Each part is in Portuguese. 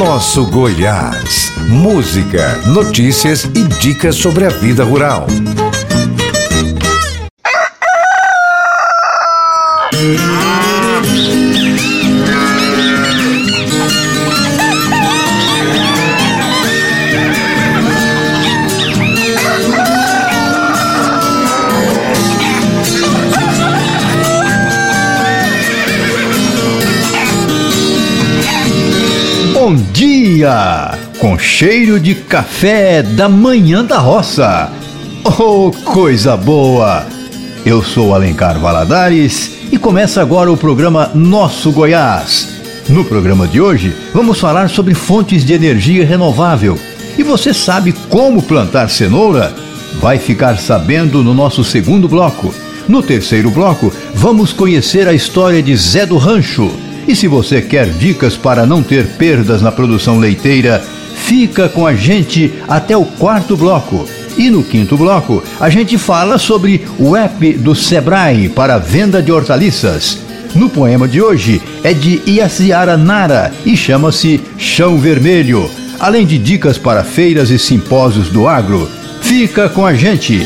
Nosso Goiás. Música, notícias e dicas sobre a vida rural. Bom dia! Com cheiro de café da manhã da roça. Oh, coisa boa! Eu sou Alencar Valadares e começa agora o programa Nosso Goiás. No programa de hoje, vamos falar sobre fontes de energia renovável. E você sabe como plantar cenoura? Vai ficar sabendo no nosso segundo bloco. No terceiro bloco, vamos conhecer a história de Zé do Rancho. E se você quer dicas para não ter perdas na produção leiteira, fica com a gente até o quarto bloco. E no quinto bloco, a gente fala sobre o app do Sebrae para venda de hortaliças. No poema de hoje é de Iaciara Nara e chama-se Chão Vermelho, além de dicas para feiras e simpósios do agro. Fica com a gente!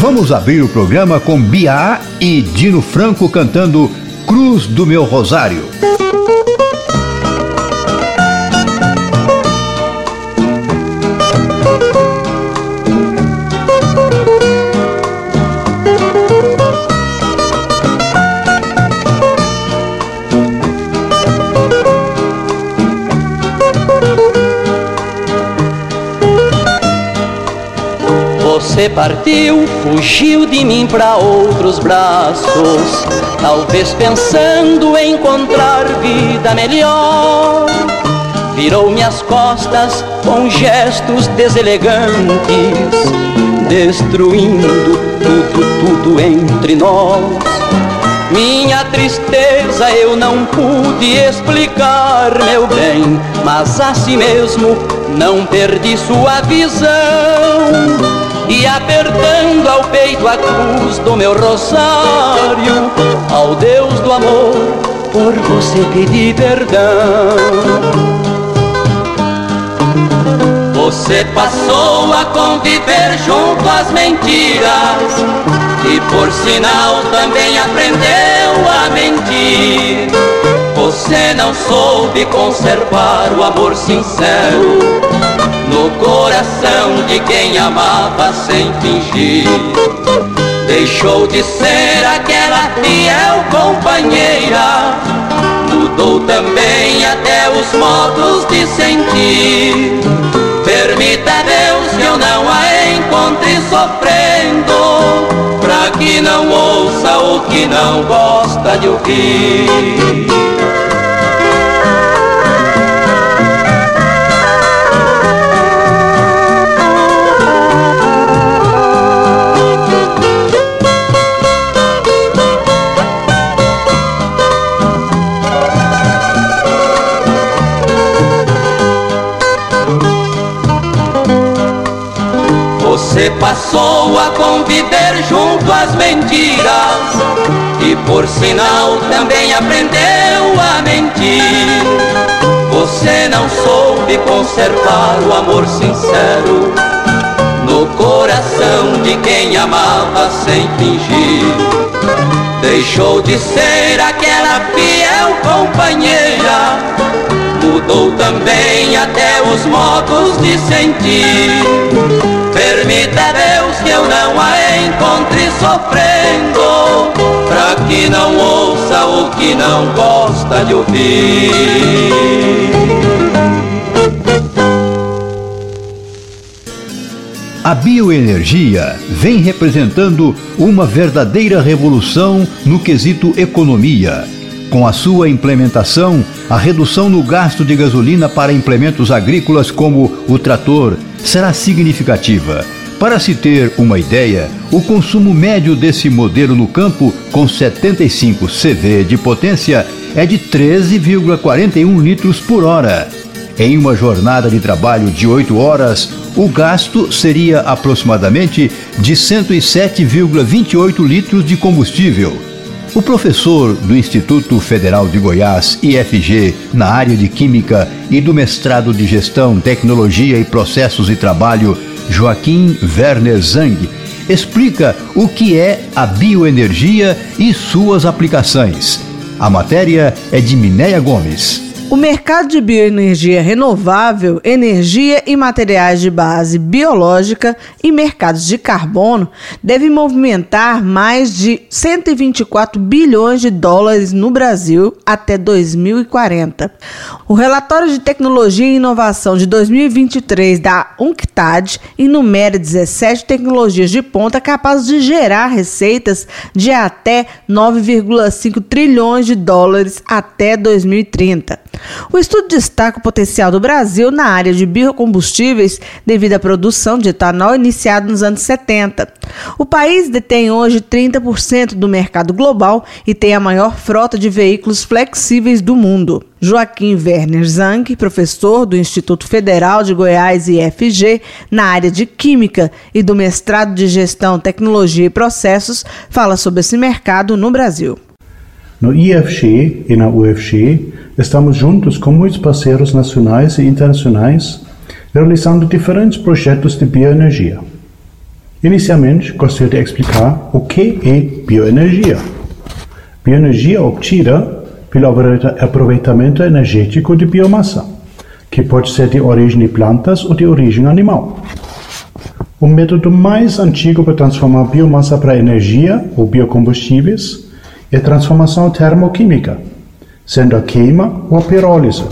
Vamos abrir o programa com Bia e Dino Franco cantando Cruz do Meu Rosário. Você partiu, fugiu de mim para outros braços, talvez pensando em encontrar vida melhor. Virou minhas costas com gestos deselegantes, destruindo tudo, tudo entre nós. Minha tristeza eu não pude explicar, meu bem, mas assim mesmo não perdi sua visão e apertando ao peito a cruz do meu rosário, ao Deus do amor, por você pedi perdão. Você passou a conviver junto às mentiras e por sinal também aprendeu a mentir. Você não soube conservar o amor sincero no coração de quem amava sem fingir. Deixou de ser aquela fiel companheira, mudou também até os modos de sentir. Permita Deus que eu não a encontre sofrendo, pra que não ouça o que não gosta de ouvir. Você passou a conviver junto às mentiras e por sinal também aprendeu a mentir. Você não soube conservar o amor sincero no coração de quem amava sem fingir. Deixou de ser aquela fiel companheira, mudou também até os modos de sentir. Permita Deus que eu não a encontre sofrendo, pra que não ouça o que não gosta de ouvir. A bioenergia vem representando uma verdadeira revolução no quesito economia. Com a sua implementação, a redução no gasto de gasolina para implementos agrícolas como o trator será significativa. Para se ter uma ideia, o consumo médio desse modelo no campo, com 75 CV de potência, é de 13,41 litros por hora. Em uma jornada de trabalho de 8 horas, o gasto seria aproximadamente de 107,28 litros de combustível. O professor do Instituto Federal de Goiás, IFG, na área de Química e do mestrado de Gestão, Tecnologia e Processos de Trabalho, Joaquim Werner Zang, explica o que é a bioenergia e suas aplicações. A matéria é de Minéia Gomes. O mercado de bioenergia renovável, energia e materiais de base biológica e mercados de carbono deve movimentar mais de 124 bilhões de dólares no Brasil até 2040. O relatório de tecnologia e inovação de 2023 da UNCTAD enumera 17 tecnologias de ponta capazes de gerar receitas de até 9,5 trilhões de dólares até 2030. O estudo destaca o potencial do Brasil na área de biocombustíveis devido à produção de etanol iniciada nos anos 70. O país detém hoje 30% do mercado global e tem a maior frota de veículos flexíveis do mundo. Joaquim Werner Zang, professor do Instituto Federal de Goiás IFG na área de Química e do mestrado de Gestão, Tecnologia e Processos, fala sobre esse mercado no Brasil. No IFG e na UFG, estamos juntos com muitos parceiros nacionais e internacionais realizando diferentes projetos de bioenergia. Inicialmente, gostaria de explicar o que é bioenergia. Bioenergia obtida pelo aproveitamento energético de biomassa, que pode ser de origem de plantas ou de origem animal. O método mais antigo para transformar biomassa para energia ou biocombustíveis é transformação termoquímica, sendo a queima ou a pirólise,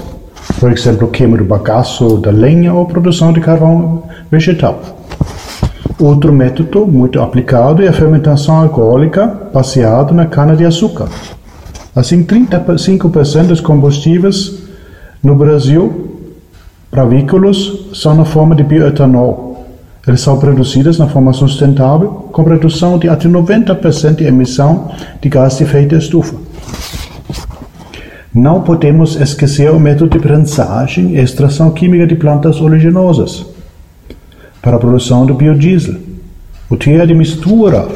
por exemplo, queima do bagaço da lenha ou produção de carvão vegetal. Outro método muito aplicado é a fermentação alcoólica baseada na cana-de-açúcar. Assim, 35% dos combustíveis no Brasil para veículos são na forma de bioetanol, eles são produzidas na forma sustentável, com redução de até 90% de emissão de gás de efeito estufa. Não podemos esquecer o método de prensagem e extração química de plantas oleaginosas para a produção do biodiesel. O teor de mistura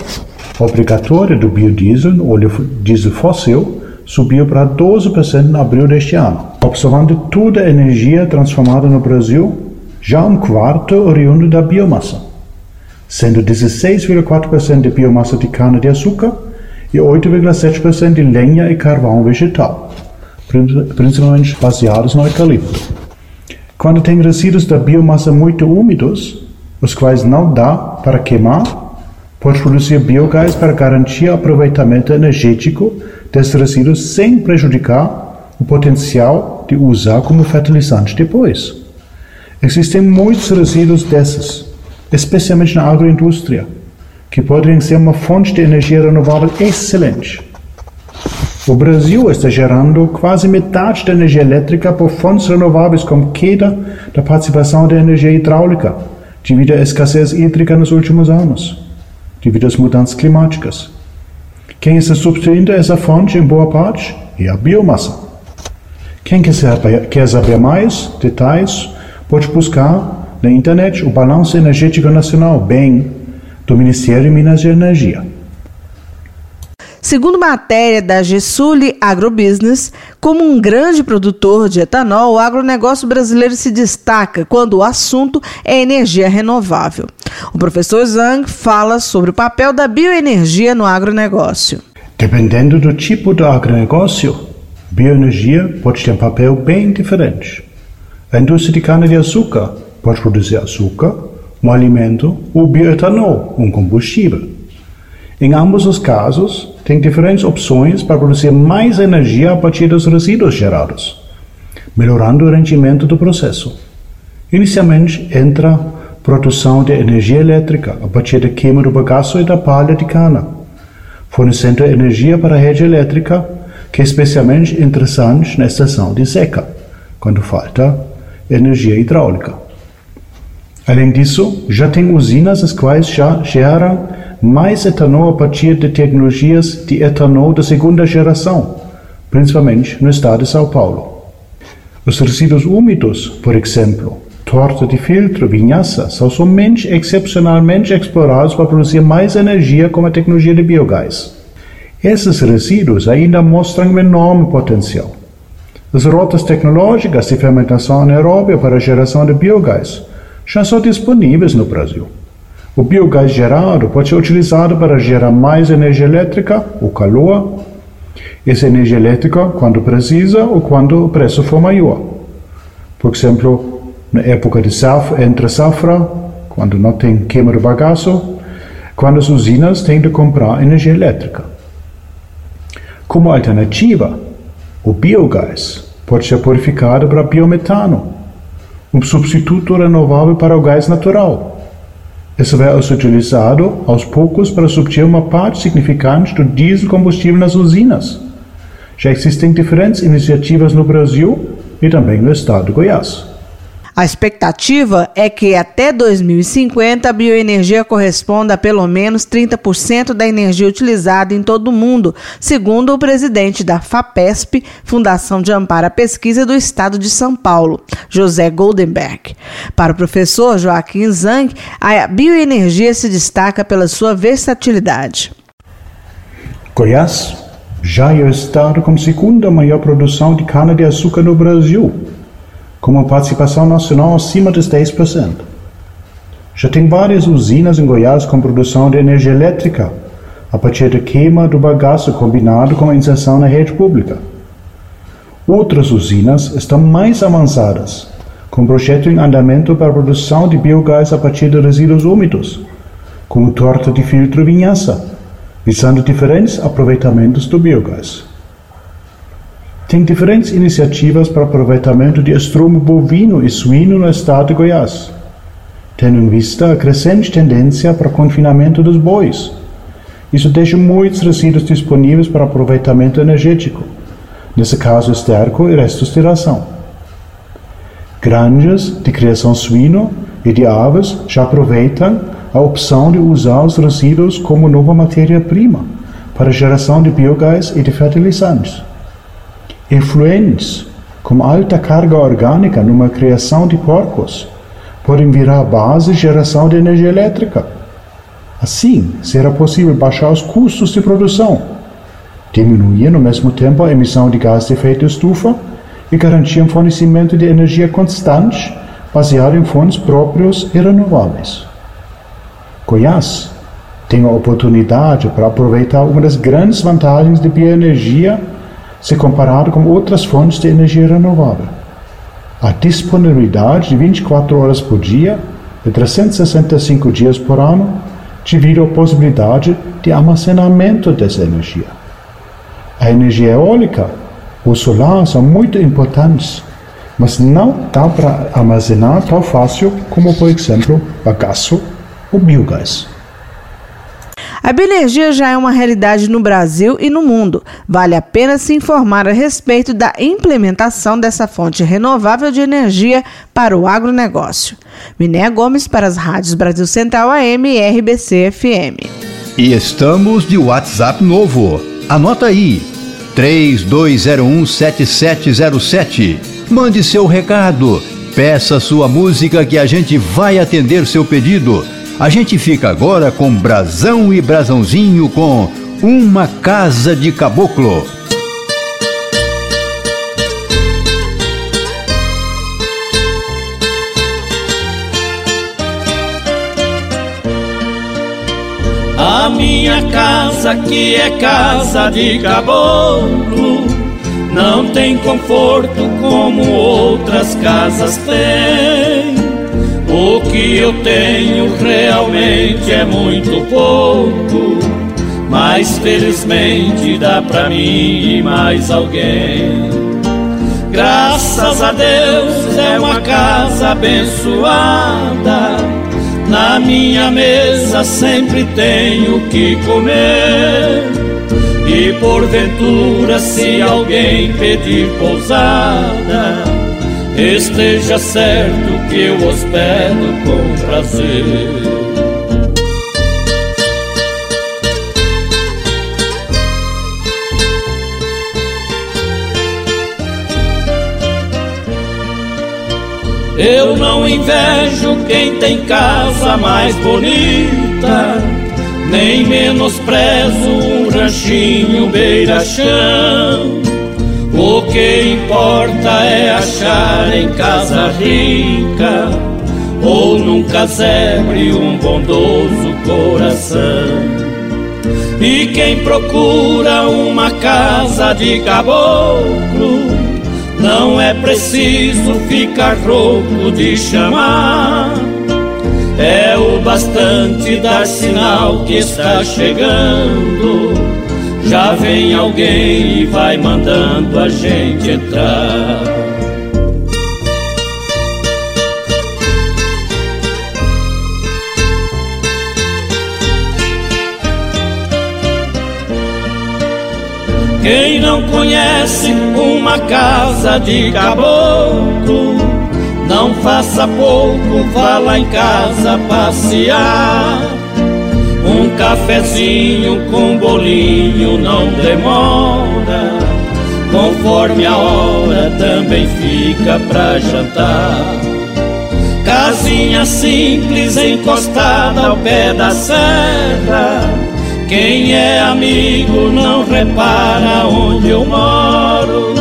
obrigatória do biodiesel, óleo diesel fóssil, subiu para 12% em abril deste ano. Observando toda a energia transformada no Brasil, já um quarto oriundo da biomassa, sendo 16,4% de biomassa de cana-de-açúcar e 8,7% de lenha e carvão vegetal, principalmente baseados no eucalipto. Quando tem resíduos da biomassa muito úmidos, os quais não dá para queimar, pode produzir biogás para garantir aproveitamento energético desses resíduos sem prejudicar o potencial de usar como fertilizante depois. Existem muitos resíduos desses, especialmente na agroindústria, que podem ser uma fonte de energia renovável excelente. O Brasil está gerando quase metade da energia elétrica por fontes renováveis, como queda da participação da energia hidráulica, devido à escassez hídrica nos últimos anos, devido às mudanças climáticas. Quem está substituindo essa fonte em boa parte é a biomassa. Quem quer saber mais detalhes pode buscar na internet o Balanço Energético Nacional, bem, do Ministério de Minas e Energia. Segundo matéria da Gesuli Agrobusiness, como um grande produtor de etanol, o agronegócio brasileiro se destaca quando o assunto é energia renovável. O professor Zhang fala sobre o papel da bioenergia no agronegócio. Dependendo do tipo do agronegócio, bioenergia pode ter um papel bem diferente. A indústria de cana-de-açúcar pode produzir açúcar, um alimento, ou bioetanol, um combustível. Em ambos os casos, tem diferentes opções para produzir mais energia a partir dos resíduos gerados, melhorando o rendimento do processo. Inicialmente, entra produção de energia elétrica a partir da queima do bagaço e da palha de cana, fornecendo energia para a rede elétrica, que é especialmente interessante na estação de seca, quando falta energia hidráulica. Além disso, já tem usinas as quais já geram mais etanol a partir de tecnologias de etanol da segunda geração, principalmente no estado de São Paulo. Os resíduos úmidos, por exemplo, torta de filtro, vinhaça, são somente excepcionalmente explorados para produzir mais energia com a tecnologia de biogás. Esses resíduos ainda mostram um enorme potencial. As rotas tecnológicas de fermentação anaeróbia para a geração de biogás já são disponíveis no Brasil. O biogás gerado pode ser utilizado para gerar mais energia elétrica, o calor, essa energia elétrica quando precisa ou quando o preço for maior. Por exemplo, na época de safra, entre safra, quando não tem queima de bagaço, quando as usinas têm de comprar energia elétrica. Como alternativa, o biogás pode ser purificado para biometano, um substituto renovável para o gás natural. Esse vai ser utilizado aos poucos para substituir uma parte significante do diesel combustível nas usinas. Já existem diferentes iniciativas no Brasil e também no estado de Goiás. A expectativa é que até 2050 a bioenergia corresponda a pelo menos 30% da energia utilizada em todo o mundo, segundo o presidente da FAPESP, Fundação de Amparo à Pesquisa do Estado de São Paulo, José Goldenberg. Para o professor Joaquim Zang, a bioenergia se destaca pela sua versatilidade. Goiás já é o estado com segunda maior produção de cana-de-açúcar no Brasil com uma participação nacional acima dos 10%. Já tem várias usinas em Goiás com produção de energia elétrica a partir da queima do bagaço combinado com a inserção na rede pública. Outras usinas estão mais avançadas, com projeto em andamento para a produção de biogás a partir de resíduos úmidos, como torta de filtro vinhaça, visando diferentes aproveitamentos do biogás tem diferentes iniciativas para aproveitamento de estrumo bovino e suíno no estado de Goiás, tendo em vista a crescente tendência para confinamento dos bois. Isso deixa muitos resíduos disponíveis para aproveitamento energético, nesse caso esterco e restos de ração. Granjas de criação suíno e de aves já aproveitam a opção de usar os resíduos como nova matéria-prima para geração de biogás e de fertilizantes efluentes, como alta carga orgânica numa criação de porcos, podem virar base de geração de energia elétrica. Assim, será possível baixar os custos de produção, diminuir ao mesmo tempo a emissão de gás de efeito estufa e garantir um fornecimento de energia constante baseado em fontes próprios e renováveis. Goiás tem a oportunidade para aproveitar uma das grandes vantagens de bioenergia se comparado com outras fontes de energia renovável. A disponibilidade de 24 horas por dia, de 365 dias por ano, devido à possibilidade de armazenamento dessa energia. A energia eólica ou solar são muito importantes, mas não dá para armazenar tão fácil como, por exemplo, bagaço ou biogás. A bioenergia já é uma realidade no Brasil e no mundo. Vale a pena se informar a respeito da implementação dessa fonte renovável de energia para o agronegócio. Minéia Gomes para as rádios Brasil Central AM e RBC FM. E estamos de WhatsApp novo. Anota aí: 32017707. Mande seu recado. Peça sua música que a gente vai atender seu pedido a gente fica agora com Brasão e Brasãozinho com Uma Casa de Caboclo. A minha casa que é casa de caboclo não tem conforto como outras casas têm. O que eu tenho realmente é muito pouco, mas felizmente dá pra mim e mais alguém. Graças a Deus é uma casa abençoada. Na minha mesa sempre tenho que comer. E porventura, se alguém pedir pousada, esteja certo que eu hospedo com prazer. Eu não invejo quem tem casa mais bonita, nem menosprezo um ranchinho beira-chão. Que importa é achar em casa rica ou num casebre um bondoso coração. E quem procura uma casa de caboclo, não é preciso ficar rouco de chamar. É o bastante dar sinal que está chegando. Já vem alguém e vai mandando a gente entrar. Quem não conhece uma casa de caboclo, não faça pouco, vá lá em casa passear. Cafezinho com bolinho não demora, conforme a hora também fica pra jantar. Casinha simples encostada ao pé da serra quem é amigo não repara onde eu moro.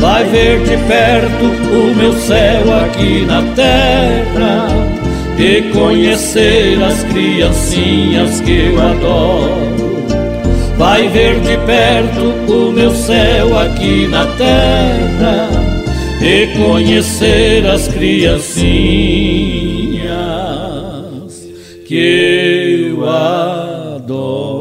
Vai ver de perto o meu céu aqui na terra e conhecer as criancinhas que eu adoro. Vai ver de perto o meu céu aqui na terra e conhecer as criancinhas que eu adoro.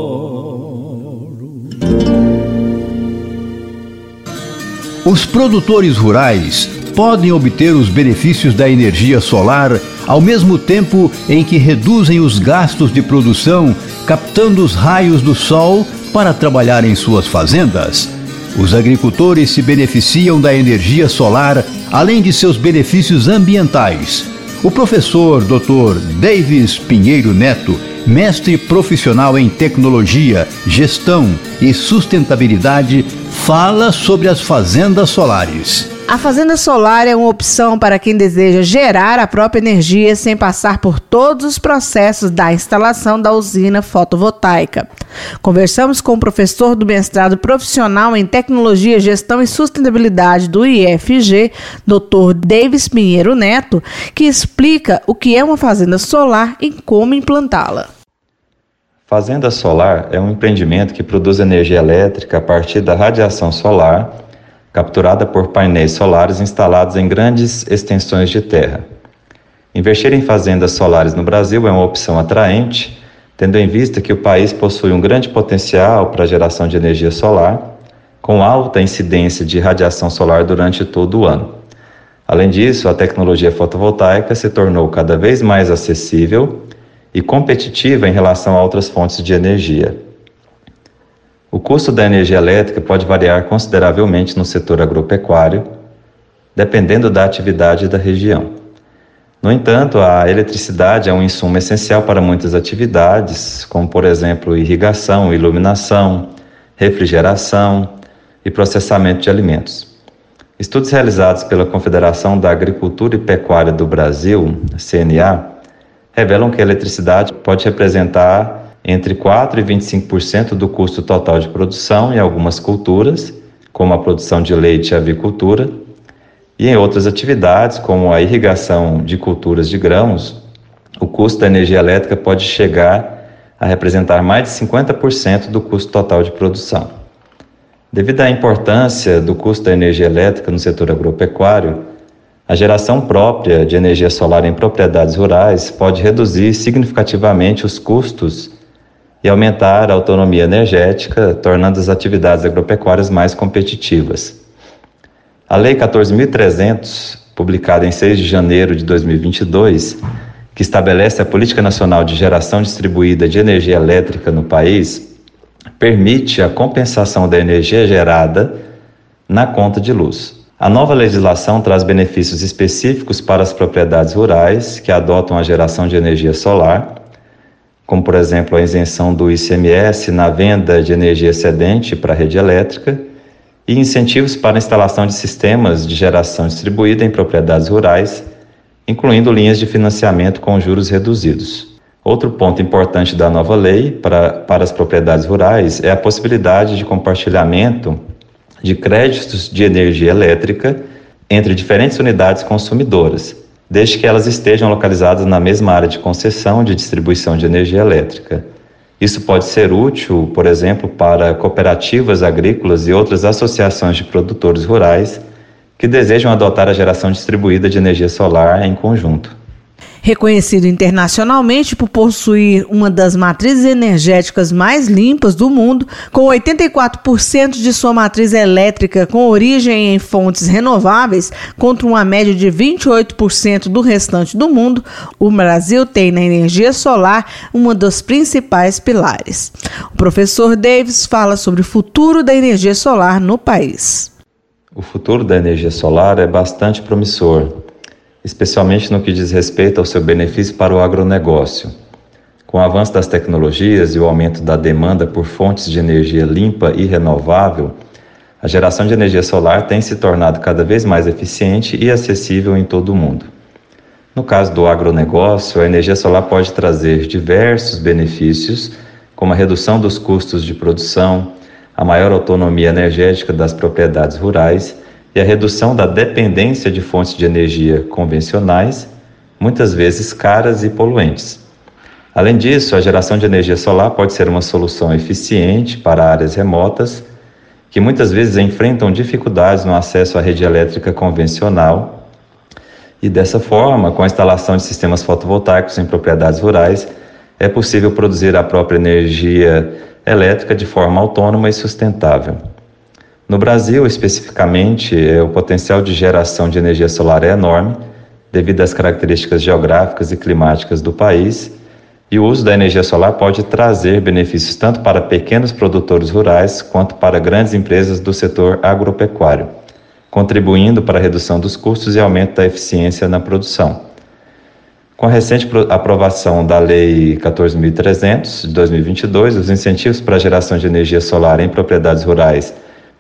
Os produtores rurais podem obter os benefícios da energia solar ao mesmo tempo em que reduzem os gastos de produção, captando os raios do sol para trabalhar em suas fazendas. Os agricultores se beneficiam da energia solar além de seus benefícios ambientais. O professor Dr. Davis Pinheiro Neto mestre profissional em tecnologia, gestão e sustentabilidade, fala sobre as fazendas solares. A fazenda solar é uma opção para quem deseja gerar a própria energia sem passar por todos os processos da instalação da usina fotovoltaica. Conversamos com o professor do mestrado profissional em Tecnologia, Gestão e Sustentabilidade do IFG, Dr. Davis Pinheiro Neto, que explica o que é uma fazenda solar e como implantá-la. Fazenda solar é um empreendimento que produz energia elétrica a partir da radiação solar capturada por painéis solares instalados em grandes extensões de terra. Investir em fazendas solares no Brasil é uma opção atraente, tendo em vista que o país possui um grande potencial para a geração de energia solar, com alta incidência de radiação solar durante todo o ano. Além disso, a tecnologia fotovoltaica se tornou cada vez mais acessível e competitiva em relação a outras fontes de energia. O custo da energia elétrica pode variar consideravelmente no setor agropecuário, dependendo da atividade da região. No entanto, a eletricidade é um insumo essencial para muitas atividades, como, por exemplo, irrigação, iluminação, refrigeração e processamento de alimentos. Estudos realizados pela Confederação da Agricultura e Pecuária do Brasil, CNA, revelam que a eletricidade pode representar entre 4% e 25% do custo total de produção em algumas culturas, como a produção de leite e avicultura, e em outras atividades, como a irrigação de culturas de grãos, o custo da energia elétrica pode chegar a representar mais de 50% do custo total de produção. Devido à importância do custo da energia elétrica no setor agropecuário, a geração própria de energia solar em propriedades rurais pode reduzir significativamente os custos e aumentar a autonomia energética, tornando as atividades agropecuárias mais competitivas. A Lei 14.300, publicada em 6 de janeiro de 2022, que estabelece a Política Nacional de Geração Distribuída de Energia Elétrica no país, permite a compensação da energia gerada na conta de luz. A nova legislação traz benefícios específicos para as propriedades rurais que adotam a geração de energia solar como por exemplo a isenção do ICMS na venda de energia excedente para a rede elétrica e incentivos para a instalação de sistemas de geração distribuída em propriedades rurais, incluindo linhas de financiamento com juros reduzidos. Outro ponto importante da nova lei para, para as propriedades rurais é a possibilidade de compartilhamento de créditos de energia elétrica entre diferentes unidades consumidoras, desde que elas estejam localizadas na mesma área de concessão de distribuição de energia elétrica. Isso pode ser útil, por exemplo, para cooperativas agrícolas e outras associações de produtores rurais que desejam adotar a geração distribuída de energia solar em conjunto. Reconhecido internacionalmente por possuir uma das matrizes energéticas mais limpas do mundo, com 84% de sua matriz elétrica com origem em fontes renováveis, contra uma média de 28% do restante do mundo, o Brasil tem na energia solar uma dos principais pilares. O professor Davis fala sobre o futuro da energia solar no país. O futuro da energia solar é bastante promissor especialmente no que diz respeito ao seu benefício para o agronegócio. Com o avanço das tecnologias e o aumento da demanda por fontes de energia limpa e renovável, a geração de energia solar tem se tornado cada vez mais eficiente e acessível em todo o mundo. No caso do agronegócio, a energia solar pode trazer diversos benefícios, como a redução dos custos de produção, a maior autonomia energética das propriedades rurais e a redução da dependência de fontes de energia convencionais, muitas vezes caras e poluentes. Além disso, a geração de energia solar pode ser uma solução eficiente para áreas remotas que muitas vezes enfrentam dificuldades no acesso à rede elétrica convencional. E dessa forma, com a instalação de sistemas fotovoltaicos em propriedades rurais, é possível produzir a própria energia elétrica de forma autônoma e sustentável. No Brasil, especificamente, é, o potencial de geração de energia solar é enorme, devido às características geográficas e climáticas do país, e o uso da energia solar pode trazer benefícios tanto para pequenos produtores rurais quanto para grandes empresas do setor agropecuário, contribuindo para a redução dos custos e aumento da eficiência na produção. Com a recente aprovação da Lei 14.300 de 2022, os incentivos para a geração de energia solar em propriedades rurais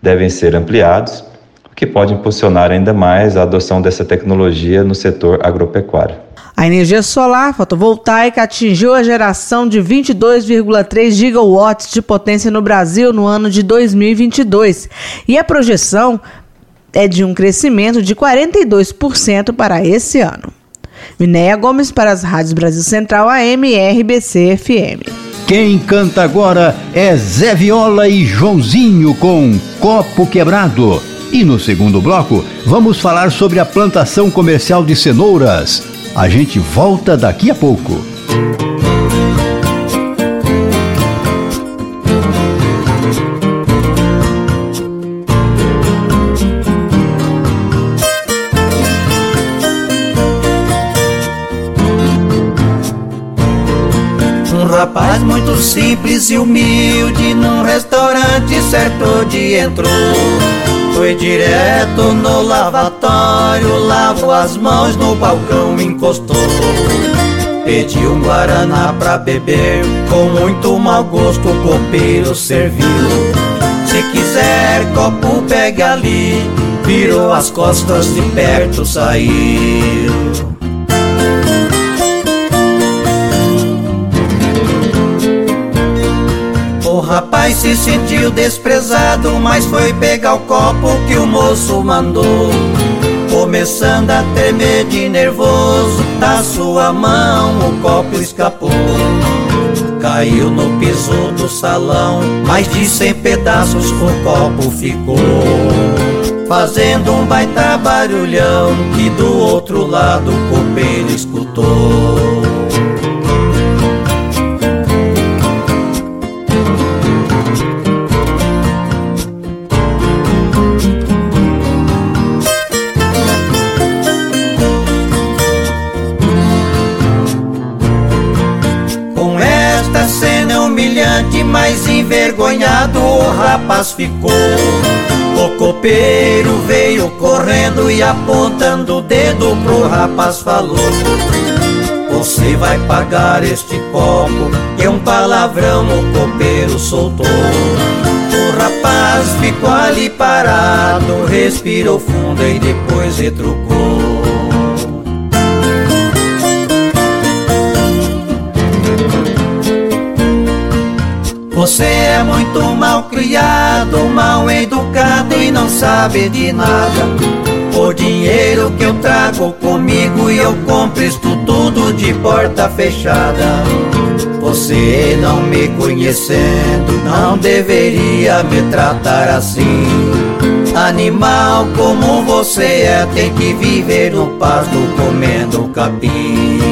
devem ser ampliados, o que pode impulsionar ainda mais a adoção dessa tecnologia no setor agropecuário. A energia solar fotovoltaica atingiu a geração de 22,3 gigawatts de potência no Brasil no ano de 2022 e a projeção é de um crescimento de 42% para esse ano. Minéia Gomes para as Rádios Brasil Central AM e RBC FM. Quem canta agora é Zé Viola e Joãozinho com Copo Quebrado. E no segundo bloco, vamos falar sobre a plantação comercial de cenouras. A gente volta daqui a pouco. Muito simples e humilde num restaurante certo dia entrou. Foi direto no lavatório, lavou as mãos no balcão, encostou. Pediu um guaraná pra beber, com muito mau gosto o copeiro serviu. Se quiser copo pega ali, virou as costas de perto, saiu. Rapaz se sentiu desprezado, mas foi pegar o copo que o moço mandou. Começando a tremer de nervoso, da sua mão o copo escapou. Caiu no piso do salão, mais de cem pedaços o copo ficou. Fazendo um baita barulhão que do outro lado o copeiro escutou. Mais envergonhado o rapaz ficou. O copeiro veio correndo e apontando o dedo pro rapaz falou: Você vai pagar este copo, é um palavrão o copeiro soltou. O rapaz ficou ali parado, respirou fundo e depois retrucou. Você é muito mal criado, mal educado e não sabe de nada. O dinheiro que eu trago comigo e eu compro isto tudo de porta fechada. Você não me conhecendo, não deveria me tratar assim. Animal como você é, tem que viver no pasto comendo capim.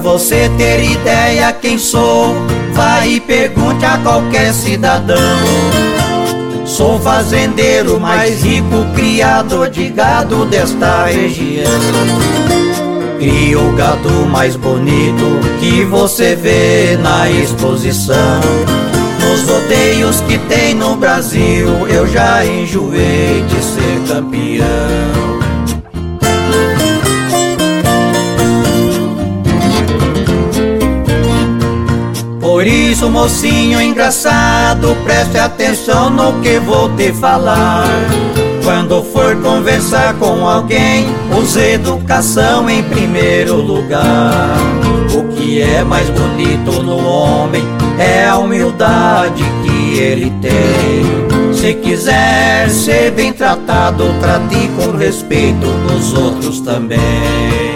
Você ter ideia quem sou, vai e pergunte a qualquer cidadão. Sou fazendeiro mais rico, criador de gado desta região. Crio o gado mais bonito que você vê na exposição. Nos rodeios que tem no Brasil, eu já enjoei de ser campeão. Por isso, mocinho engraçado, preste atenção no que vou te falar. Quando for conversar com alguém, use educação em primeiro lugar. O que é mais bonito no homem é a humildade que ele tem. Se quiser ser bem tratado, trate com respeito os outros também.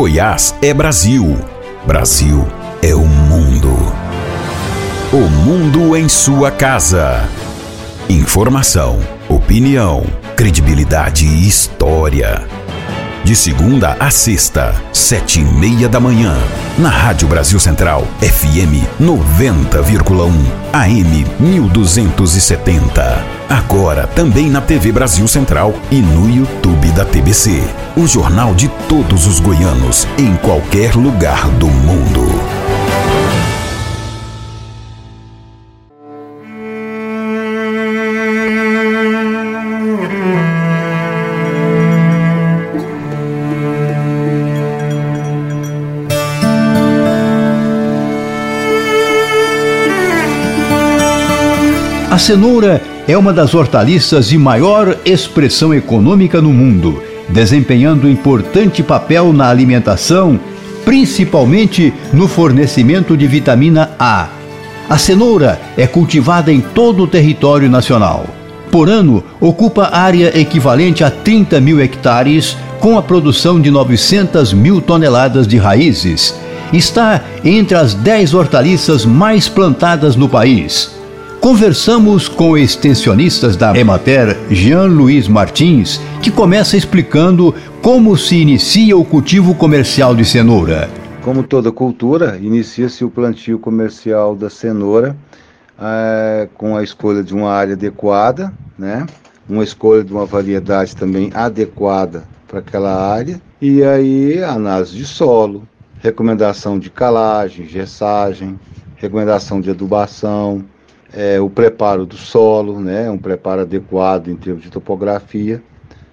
Goiás é Brasil. Brasil é o mundo. O mundo em sua casa. Informação, opinião, credibilidade e história. De segunda a sexta, sete e meia da manhã. Na Rádio Brasil Central, FM 90,1, AM 1270. Agora também na TV Brasil Central e no YouTube da TBC. O jornal de todos os goianos, em qualquer lugar do mundo. A cenoura é uma das hortaliças de maior expressão econômica no mundo, desempenhando importante papel na alimentação, principalmente no fornecimento de vitamina A. A cenoura é cultivada em todo o território nacional. Por ano, ocupa área equivalente a 30 mil hectares, com a produção de 900 mil toneladas de raízes. Está entre as 10 hortaliças mais plantadas no país. Conversamos com extensionistas da Emater, Jean-Luiz Martins, que começa explicando como se inicia o cultivo comercial de cenoura. Como toda cultura, inicia-se o plantio comercial da cenoura eh, com a escolha de uma área adequada, né? uma escolha de uma variedade também adequada para aquela área, e aí análise de solo, recomendação de calagem, gessagem, recomendação de adubação, é, o preparo do solo, né, um preparo adequado em termos de topografia.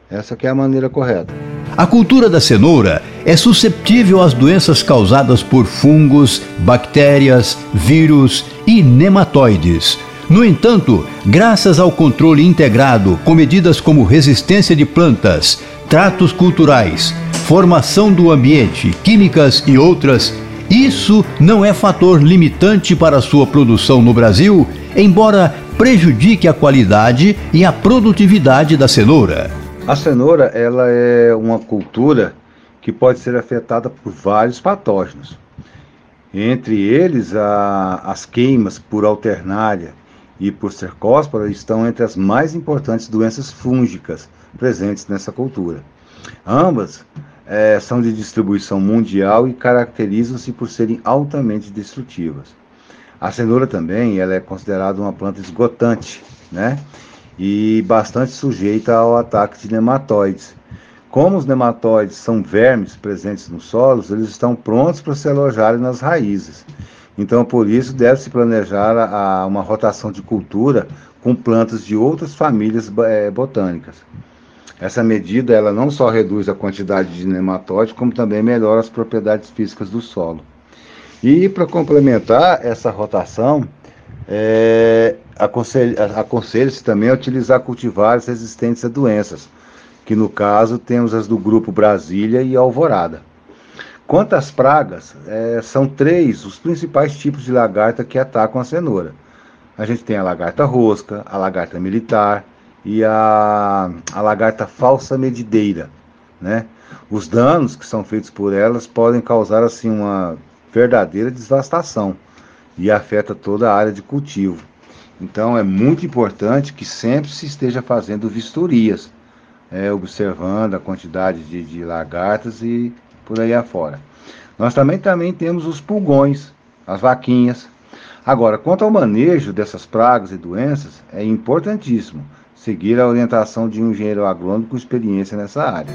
Essa que é a maneira correta. A cultura da cenoura é susceptível às doenças causadas por fungos, bactérias, vírus e nematóides. No entanto, graças ao controle integrado com medidas como resistência de plantas, tratos culturais, formação do ambiente, químicas e outras, isso não é fator limitante para sua produção no Brasil, embora prejudique a qualidade e a produtividade da cenoura. A cenoura ela é uma cultura que pode ser afetada por vários patógenos. Entre eles, a, as queimas por alternária e por cercóspora estão entre as mais importantes doenças fúngicas presentes nessa cultura. Ambas é, são de distribuição mundial e caracterizam-se por serem altamente destrutivas. A cenoura também ela é considerada uma planta esgotante, né? E bastante sujeita ao ataque de nematóides, Como os nematóides são vermes presentes nos solos, eles estão prontos para se alojarem nas raízes. Então, por isso, deve-se planejar a, a uma rotação de cultura com plantas de outras famílias é, botânicas. Essa medida ela não só reduz a quantidade de nematóide, como também melhora as propriedades físicas do solo. E para complementar essa rotação, é, aconselha-se também a utilizar cultivares resistentes a doenças, que no caso temos as do grupo Brasília e Alvorada. Quanto às pragas, é, são três os principais tipos de lagarta que atacam a cenoura. A gente tem a lagarta rosca, a lagarta militar e a, a lagarta falsa medideira. Né? Os danos que são feitos por elas podem causar assim uma verdadeira devastação e afeta toda a área de cultivo. Então é muito importante que sempre se esteja fazendo vistorias, é, observando a quantidade de, de lagartas e por aí afora. Nós também, também temos os pulgões, as vaquinhas. Agora, quanto ao manejo dessas pragas e doenças, é importantíssimo seguir a orientação de um engenheiro agrônomo com experiência nessa área.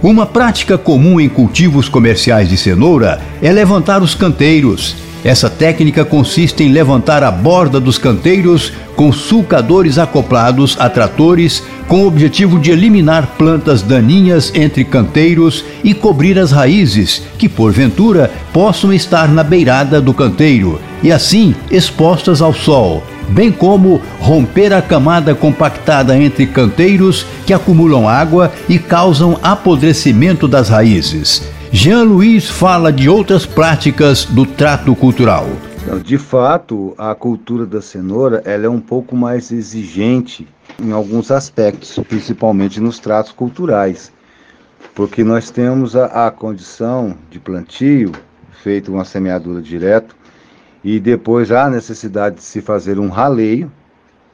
Uma prática comum em cultivos comerciais de cenoura é levantar os canteiros essa técnica consiste em levantar a borda dos canteiros com sulcadores acoplados a tratores com o objetivo de eliminar plantas daninhas entre canteiros e cobrir as raízes que, porventura, possam estar na beirada do canteiro e assim expostas ao sol, bem como romper a camada compactada entre canteiros que acumulam água e causam apodrecimento das raízes. Jean Luiz fala de outras práticas do trato cultural. De fato, a cultura da cenoura ela é um pouco mais exigente em alguns aspectos, principalmente nos tratos culturais, porque nós temos a, a condição de plantio, feito uma semeadura direto, e depois há a necessidade de se fazer um raleio,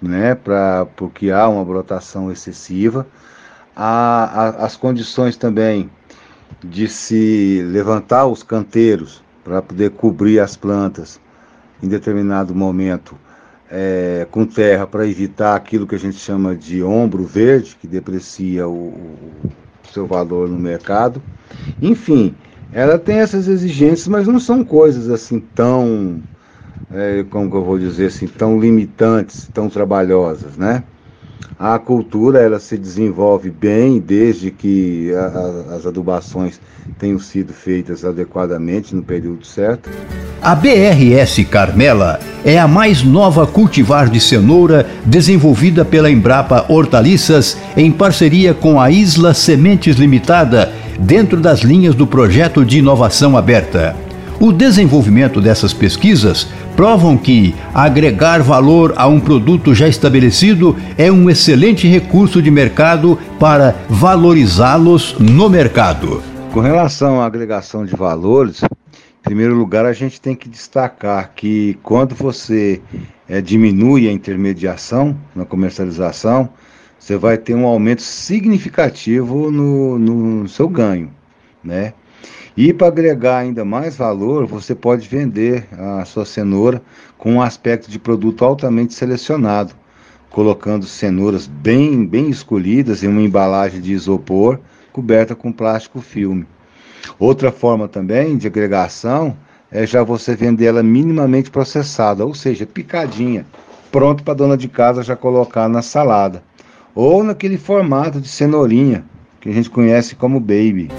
né, para porque há uma brotação excessiva. Há, há as condições também de se levantar os canteiros para poder cobrir as plantas em determinado momento é, com terra para evitar aquilo que a gente chama de ombro verde, que deprecia o, o seu valor no mercado. Enfim, ela tem essas exigências, mas não são coisas assim tão, é, como eu vou dizer assim, tão limitantes, tão trabalhosas, né? A cultura ela se desenvolve bem desde que a, a, as adubações tenham sido feitas adequadamente no período certo. A BRS Carmela é a mais nova cultivar de cenoura desenvolvida pela Embrapa Hortaliças em parceria com a Isla Sementes Limitada, dentro das linhas do projeto de inovação aberta. O desenvolvimento dessas pesquisas provam que agregar valor a um produto já estabelecido é um excelente recurso de mercado para valorizá-los no mercado. Com relação à agregação de valores, em primeiro lugar a gente tem que destacar que quando você é, diminui a intermediação na comercialização, você vai ter um aumento significativo no, no seu ganho, né? E para agregar ainda mais valor, você pode vender a sua cenoura com um aspecto de produto altamente selecionado, colocando cenouras bem, bem escolhidas em uma embalagem de isopor coberta com plástico filme. Outra forma também de agregação é já você vender ela minimamente processada, ou seja, picadinha, pronto para dona de casa já colocar na salada. Ou naquele formato de cenourinha, que a gente conhece como baby.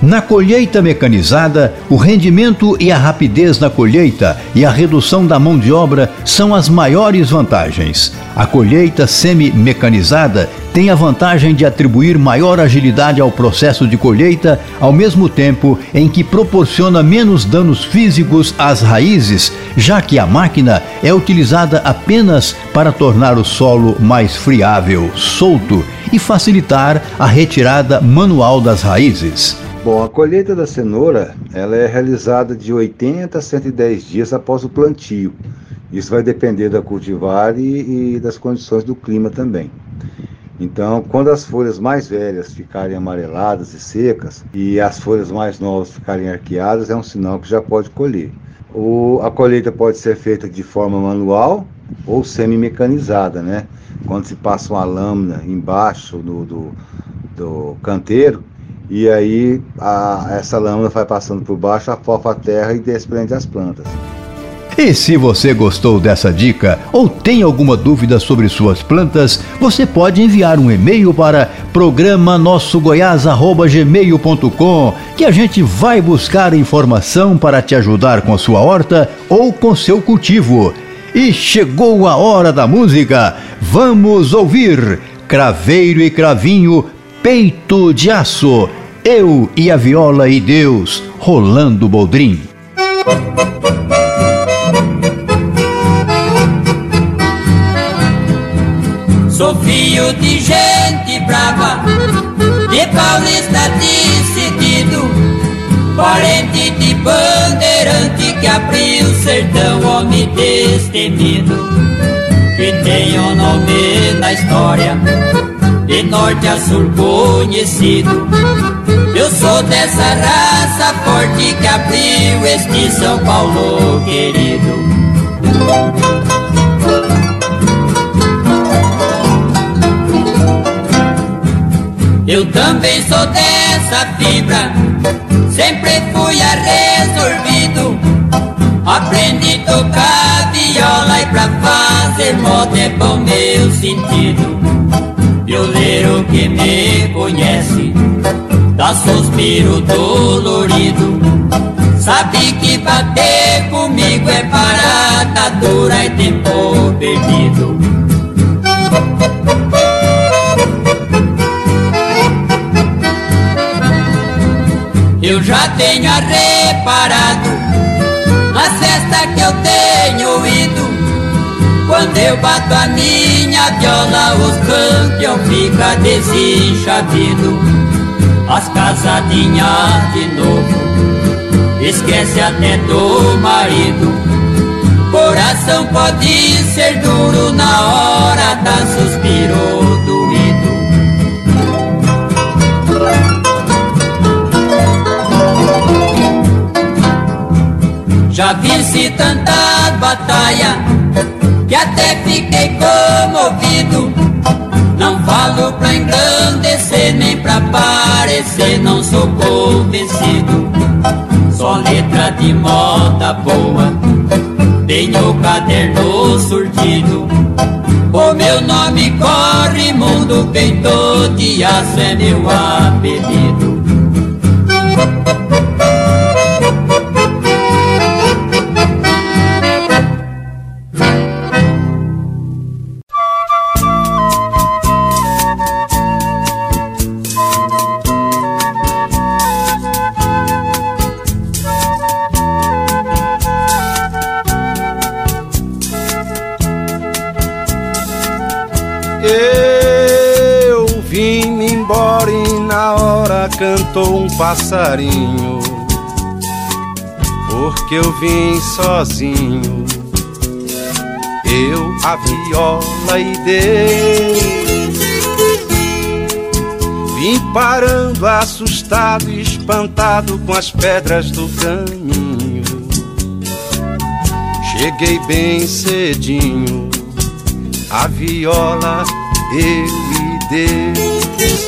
Na colheita mecanizada, o rendimento e a rapidez na colheita e a redução da mão de obra são as maiores vantagens. A colheita semi-mecanizada tem a vantagem de atribuir maior agilidade ao processo de colheita, ao mesmo tempo em que proporciona menos danos físicos às raízes, já que a máquina é utilizada apenas para tornar o solo mais friável, solto e facilitar a retirada manual das raízes. Bom, a colheita da cenoura ela é realizada de 80 a 110 dias após o plantio. Isso vai depender da cultivar e, e das condições do clima também. Então, quando as folhas mais velhas ficarem amareladas e secas e as folhas mais novas ficarem arqueadas, é um sinal que já pode colher. O, a colheita pode ser feita de forma manual ou semi-mecanizada, né? Quando se passa uma lâmina embaixo do, do do canteiro, e aí a, essa lâmina vai passando por baixo, afofa a terra e desprende as plantas. E se você gostou dessa dica ou tem alguma dúvida sobre suas plantas, você pode enviar um e-mail para programa nossogoiás@gmail.com que a gente vai buscar informação para te ajudar com a sua horta ou com seu cultivo. E chegou a hora da música. Vamos ouvir Craveiro e Cravinho, Peito de Aço. Eu e a viola e Deus, rolando boldrim. Sou filho de gente brava, de paulista decidido, parente de bandeirante que abriu o sertão, homem destemido, que tem o nome na história, de norte a sul conhecido. Eu sou dessa raça forte que abriu este São Paulo querido. Eu também sou dessa fibra, sempre fui resolvido. Aprendi a tocar viola e pra fazer moda é bom meu sentido. Violeiro que me conhece, dá suspiro dolorido. Sabe que bater comigo é parada dura e tempo perdido. Eu já tenho reparado nas festas que eu tenho ido. Quando eu bato a minha viola, os campeão fica desenchavido. As casadinhas de novo, esquece até do marido. Coração pode ser duro na hora da suspiro doído. Já vi-se tanta batalha que até fiquei comovido. Não falo pra engrandecer nem pra parecer, não sou convencido. Só letra de moda boa, tenho caderno surtido. O meu nome corre mundo, peito de aço é meu apelido. Cantou um passarinho, porque eu vim sozinho. Eu, a viola e Deus. Vim parando assustado e espantado com as pedras do caminho. Cheguei bem cedinho, a viola, eu e Deus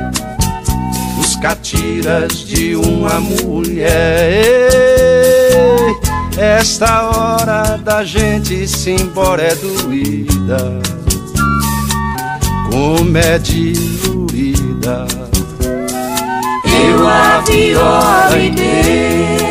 catiras de uma mulher. Esta hora da gente se embora é doída, como é diluída. Eu a viola.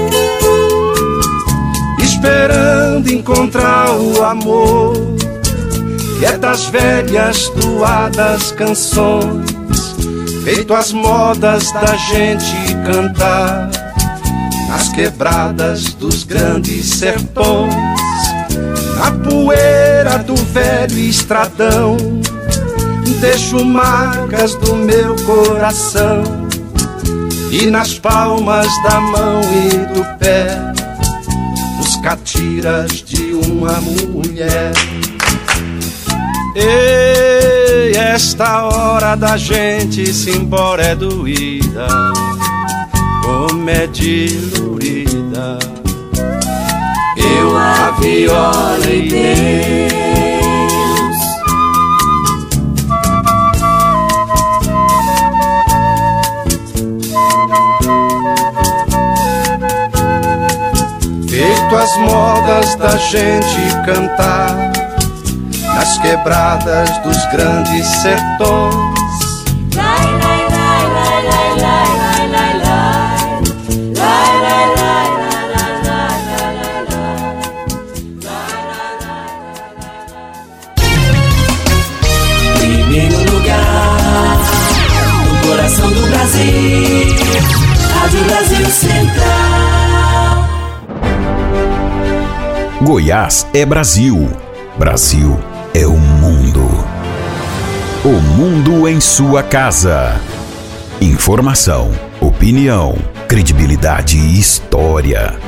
esperando encontrar o amor que é das velhas doadas canções, feito as modas da gente cantar nas quebradas dos grandes sertões, na poeira do velho estradão. Deixo marcas do meu coração e nas palmas da mão e do pé catiras de uma mulher. Ei, esta hora da gente se embora é doída, como é dilurida. Eu a viola e As modas da gente cantar nas quebradas dos grandes sertões. Primeiro lugar, no coração do Brasil, Rádio Brasil Central. Goiás é Brasil. Brasil é o mundo. O mundo em sua casa. Informação, opinião, credibilidade e história.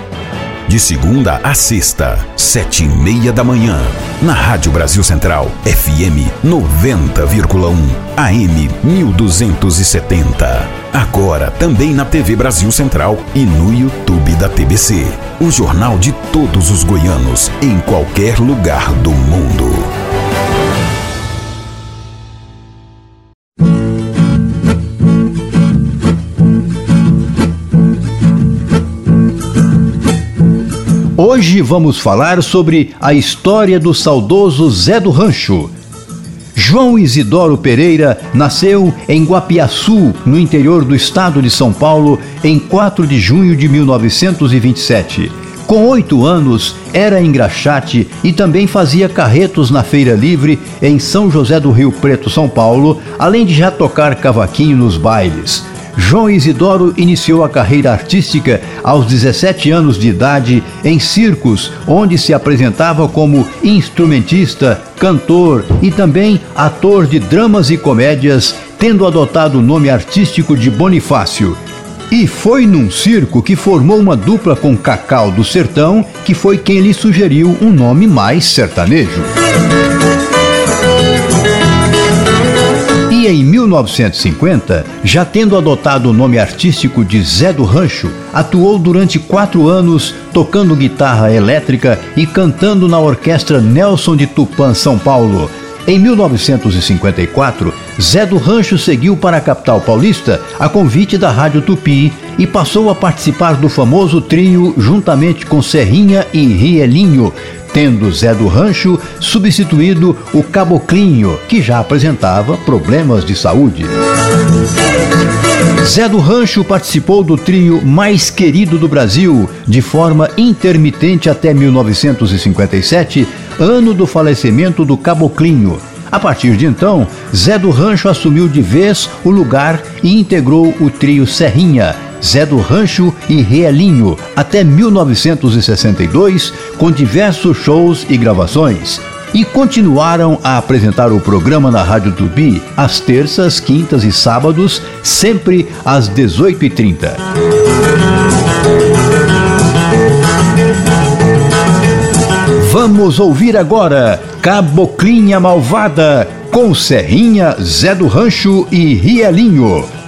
De segunda a sexta, sete e meia da manhã. Na Rádio Brasil Central, FM 90,1, AM 1270. Agora também na TV Brasil Central e no YouTube da TBC. O jornal de todos os goianos, em qualquer lugar do mundo. Hoje vamos falar sobre a história do saudoso Zé do Rancho. João Isidoro Pereira nasceu em Guapiaçu, no interior do estado de São Paulo, em 4 de junho de 1927. Com oito anos, era engraxate e também fazia carretos na Feira Livre em São José do Rio Preto, São Paulo, além de já tocar cavaquinho nos bailes. João Isidoro iniciou a carreira artística aos 17 anos de idade em circos, onde se apresentava como instrumentista, cantor e também ator de dramas e comédias, tendo adotado o nome artístico de Bonifácio. E foi num circo que formou uma dupla com Cacau do Sertão, que foi quem lhe sugeriu um nome mais sertanejo. E em 1950, já tendo adotado o nome artístico de Zé do Rancho, atuou durante quatro anos tocando guitarra elétrica e cantando na orquestra Nelson de Tupã, São Paulo. Em 1954, Zé do Rancho seguiu para a capital paulista a convite da Rádio Tupi e passou a participar do famoso trio juntamente com Serrinha e Rielinho, tendo Zé do Rancho substituído o Caboclinho, que já apresentava problemas de saúde. Zé do Rancho participou do trio mais querido do Brasil, de forma intermitente até 1957, ano do falecimento do Caboclinho. A partir de então, Zé do Rancho assumiu de vez o lugar e integrou o trio Serrinha, Zé do Rancho e Realinho, até 1962, com diversos shows e gravações. E continuaram a apresentar o programa na Rádio Tupi às terças, quintas e sábados, sempre às 18h30. Vamos ouvir agora Caboclinha Malvada com Serrinha, Zé do Rancho e Rielinho.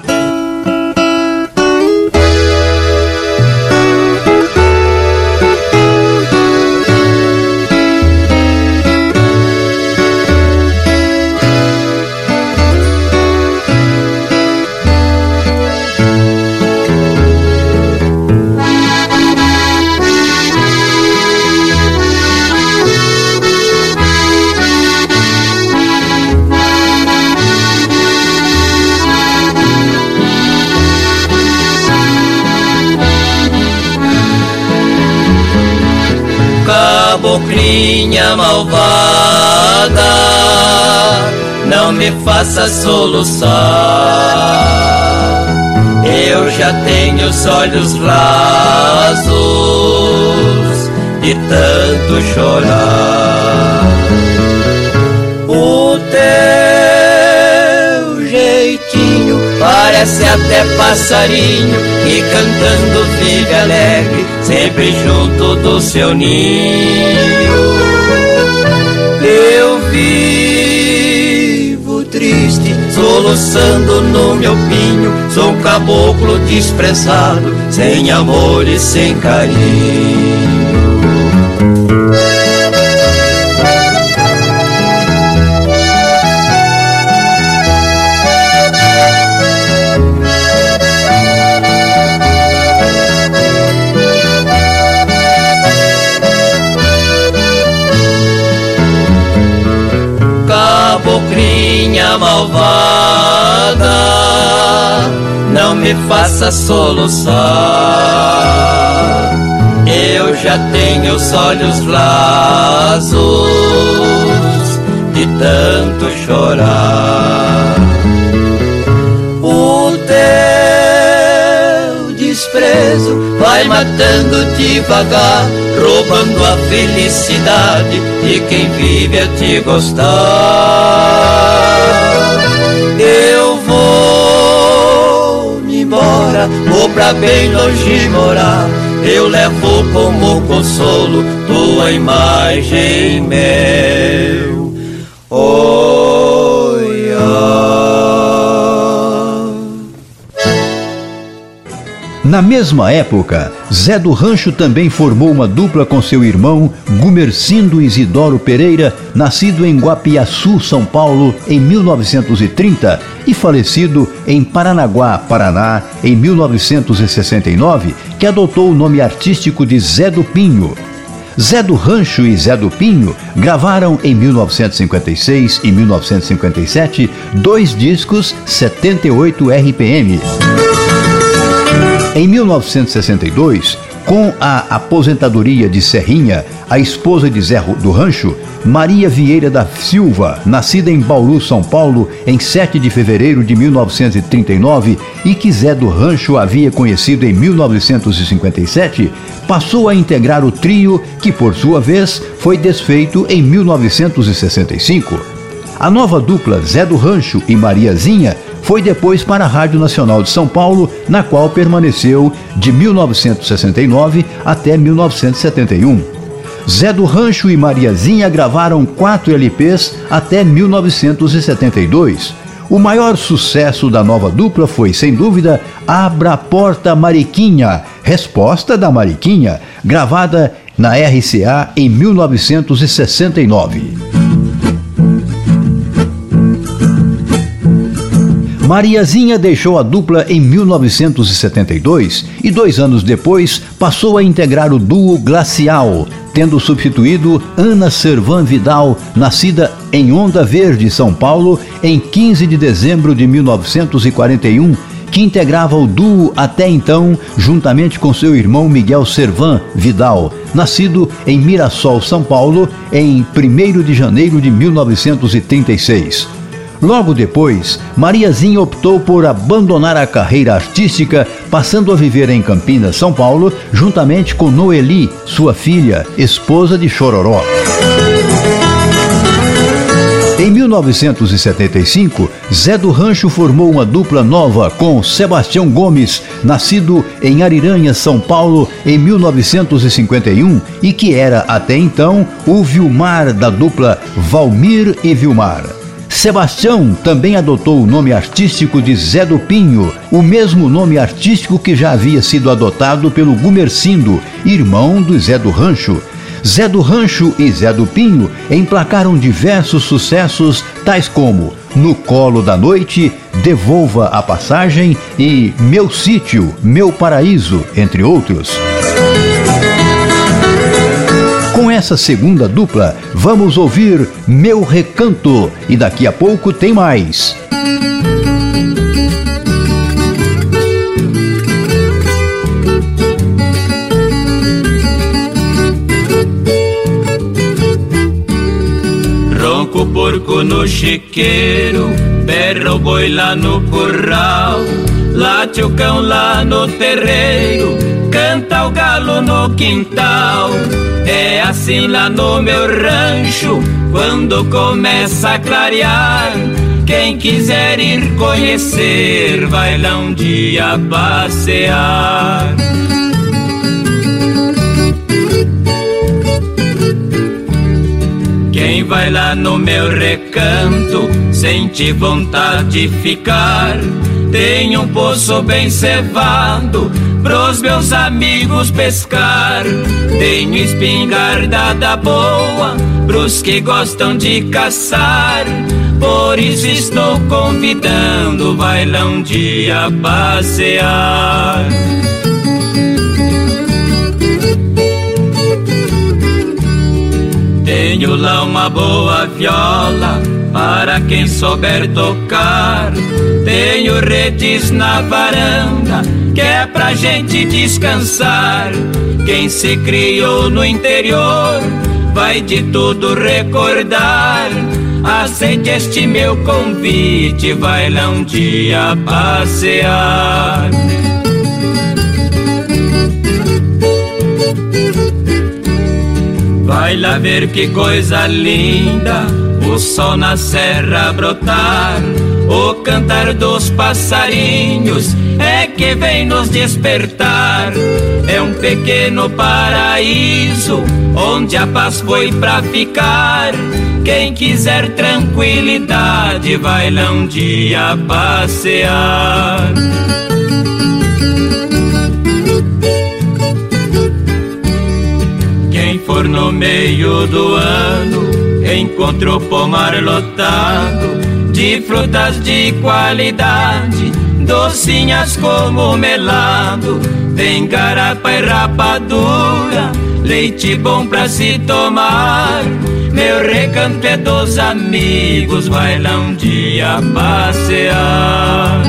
Caboclinha malvada, não me faça soluçar. Eu já tenho os olhos rasos de tanto chorar. O teu parece até passarinho que cantando vive alegre, sempre junto do seu ninho. Eu vivo triste, soluçando no meu pinho, sou um caboclo desprezado, sem amor e sem carinho. Não me faça soluçar. Eu já tenho os olhos rasos de tanto chorar. O teu desprezo vai matando devagar, roubando a felicidade de quem vive a te gostar. Eu vou vou pra bem longe morar. Eu levo como consolo tua imagem meu. Na mesma época, Zé do Rancho também formou uma dupla com seu irmão Gumercindo Isidoro Pereira, nascido em Guapiaçu, São Paulo, em 1930 e falecido em Paranaguá, Paraná, em 1969, que adotou o nome artístico de Zé do Pinho. Zé do Rancho e Zé do Pinho gravaram em 1956 e 1957 dois discos 78 RPM. Em 1962, com a aposentadoria de Serrinha, a esposa de Zé do Rancho, Maria Vieira da Silva, nascida em Bauru, São Paulo, em 7 de fevereiro de 1939 e que Zé do Rancho havia conhecido em 1957, passou a integrar o trio que, por sua vez, foi desfeito em 1965. A nova dupla Zé do Rancho e Mariazinha foi depois para a Rádio Nacional de São Paulo, na qual permaneceu de 1969 até 1971. Zé do Rancho e Mariazinha gravaram quatro LPs até 1972. O maior sucesso da nova dupla foi, sem dúvida, Abra a Porta Mariquinha, resposta da Mariquinha, gravada na RCA em 1969. Mariazinha deixou a dupla em 1972 e dois anos depois passou a integrar o duo Glacial, tendo substituído Ana Servan Vidal, nascida em Onda Verde, São Paulo, em 15 de dezembro de 1941, que integrava o duo até então, juntamente com seu irmão Miguel Servan Vidal, nascido em Mirassol, São Paulo, em 1 de janeiro de 1936. Logo depois, Mariazinha optou por abandonar a carreira artística, passando a viver em Campinas, São Paulo, juntamente com Noeli, sua filha, esposa de Chororó. Em 1975, Zé do Rancho formou uma dupla nova com Sebastião Gomes, nascido em Ariranha, São Paulo, em 1951 e que era até então o Vilmar da dupla Valmir e Vilmar. Sebastião também adotou o nome artístico de Zé do Pinho, o mesmo nome artístico que já havia sido adotado pelo Gumercindo, irmão do Zé do Rancho. Zé do Rancho e Zé do Pinho emplacaram diversos sucessos, tais como No Colo da Noite, Devolva a Passagem e Meu Sítio, Meu Paraíso, entre outros essa segunda dupla, vamos ouvir Meu Recanto e daqui a pouco tem mais. Ronco porco no chiqueiro, berro boi lá no curral late o cão lá no terreiro, canta o galo no quintal. É assim lá no meu rancho, quando começa a clarear. Quem quiser ir conhecer, vai lá um dia passear. Quem vai lá no meu recanto, sente vontade de ficar. Tem um poço bem cevado pros meus amigos pescar. Tenho espingarda boa pros que gostam de caçar. Por isso estou convidando, vai lá um dia passear. Tenho lá uma boa viola para quem souber tocar. Tenho redes na varanda que é pra gente descansar. Quem se criou no interior vai de tudo recordar. Aceite este meu convite, vai lá um dia passear. Vai lá ver que coisa linda, o sol na serra brotar, o cantar dos passarinhos é que vem nos despertar. É um pequeno paraíso onde a paz foi pra ficar. Quem quiser tranquilidade vai lá um dia passear. Quem for no meio do ano encontra o pomar lotado de frutas de qualidade docinhas como melado, tem garapa e rapadura, leite bom pra se tomar. Meu recanto é dos amigos, vai lá um dia passear.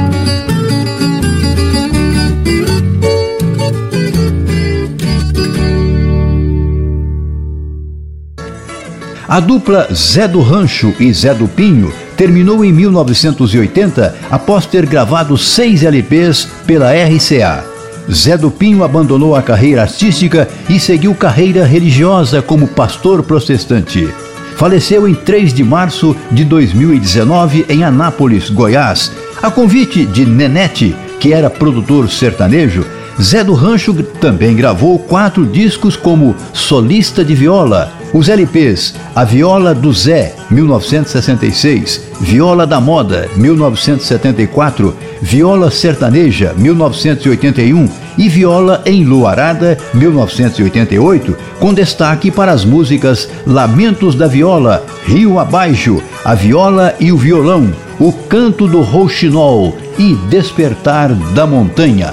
A dupla Zé do Rancho e Zé do Pinho terminou em 1980 após ter gravado seis LPs pela RCA. Zé do Pinho abandonou a carreira artística e seguiu carreira religiosa como pastor protestante. Faleceu em 3 de março de 2019 em Anápolis, Goiás, a convite de Nenete, que era produtor sertanejo. Zé do Rancho também gravou quatro discos como solista de viola, os LPs A Viola do Zé, 1966, Viola da Moda, 1974, Viola Sertaneja, 1981 e Viola Enluarada, 1988, com destaque para as músicas Lamentos da Viola, Rio Abaixo, A Viola e o Violão, O Canto do Rouxinol e Despertar da Montanha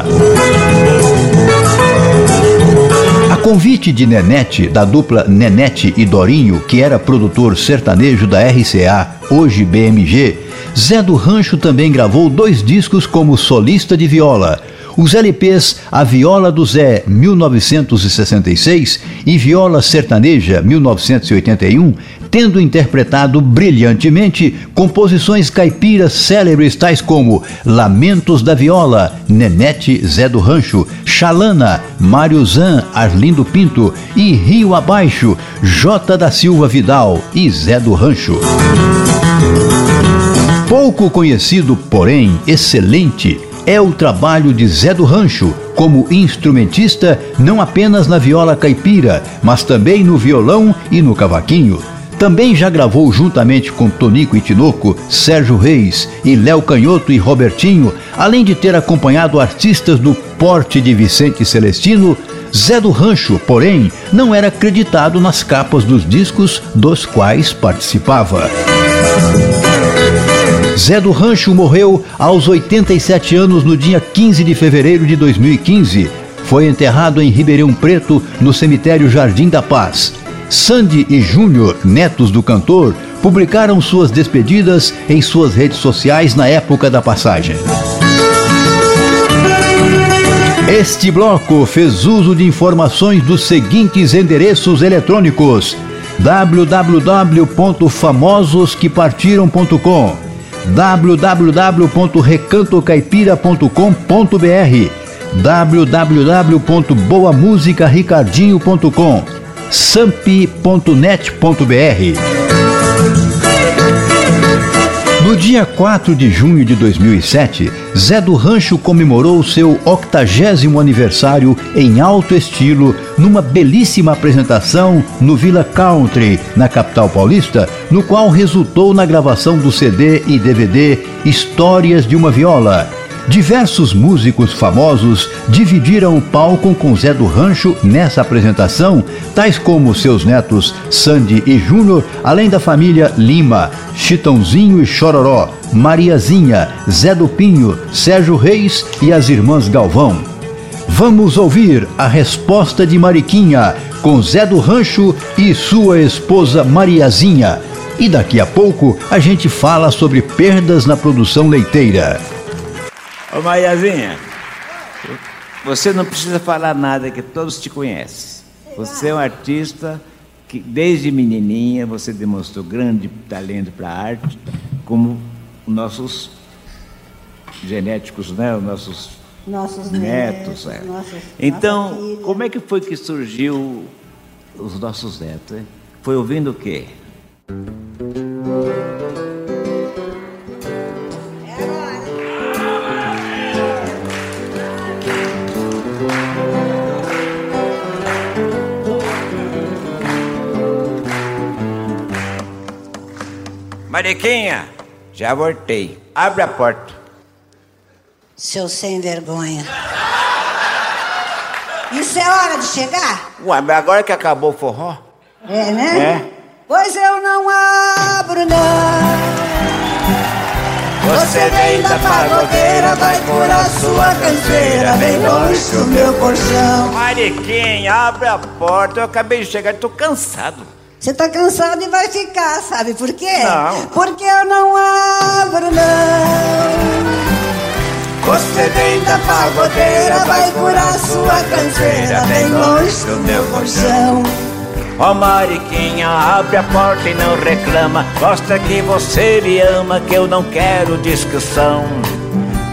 convite de Nenete, da dupla Nenete e Dorinho, que era produtor sertanejo da RCA, hoje BMG, Zé do Rancho também gravou dois discos como solista de viola. Os LPs A Viola do Zé 1966 e Viola Sertaneja 1981, tendo interpretado brilhantemente composições caipiras célebres tais como Lamentos da Viola, Nenete Zé do Rancho, Xalana, Mário Zan, Arlindo Pinto e Rio Abaixo, J da Silva Vidal e Zé do Rancho. Pouco conhecido, porém excelente, é o trabalho de Zé do Rancho como instrumentista, não apenas na viola caipira, mas também no violão e no cavaquinho. Também já gravou juntamente com Tonico e Tinoco, Sérgio Reis e Léo Canhoto e Robertinho, além de ter acompanhado artistas do porte de Vicente Celestino, Zé do Rancho, porém, não era acreditado nas capas dos discos dos quais participava. Zé do Rancho morreu aos 87 anos no dia 15 de fevereiro de 2015. Foi enterrado em Ribeirão Preto, no cemitério Jardim da Paz. Sandy e Júnior, netos do cantor, publicaram suas despedidas em suas redes sociais na época da passagem. Este bloco fez uso de informações dos seguintes endereços eletrônicos: www.famososquepartiram.com www.recantocaipira.com.br www.boamusicaricardinho.com sampi.net.br no dia 4 de junho de 2007, Zé do Rancho comemorou seu octagésimo aniversário em alto estilo, numa belíssima apresentação no Villa Country, na capital paulista, no qual resultou na gravação do CD e DVD Histórias de uma Viola Diversos músicos famosos dividiram o palco com Zé do Rancho nessa apresentação, tais como seus netos Sandy e Júnior, além da família Lima, Chitãozinho e Chororó, Mariazinha, Zé do Pinho, Sérgio Reis e as irmãs Galvão. Vamos ouvir a resposta de Mariquinha com Zé do Rancho e sua esposa Mariazinha. E daqui a pouco a gente fala sobre perdas na produção leiteira. Ô Maiazinha, você não precisa falar nada que todos te conhecem. Você é um artista que desde menininha você demonstrou grande talento para a arte, como os nossos genéticos, né? Os nossos, nossos netos. netos é. nossos, então, como é que foi que surgiu os nossos netos? Hein? Foi ouvindo o quê? Mariquinha, já voltei. Abre a porta. Seu sem vergonha. Isso é hora de chegar? Ué, mas agora que acabou o forró? É, né? É. Pois eu não abro, não. Você vem da pagodeira, vai curar sua canseira, bem longe do meu colchão. Mariquinha, abre a porta. Eu acabei de chegar, tô cansado. Você tá cansado e vai ficar, sabe por quê? Não. Porque eu não abro, não. Você vem da pagodeira, vai curar sua canseira, bem longe do meu colchão. Ó oh, Mariquinha, abre a porta e não reclama. Gosta que você me ama, que eu não quero discussão.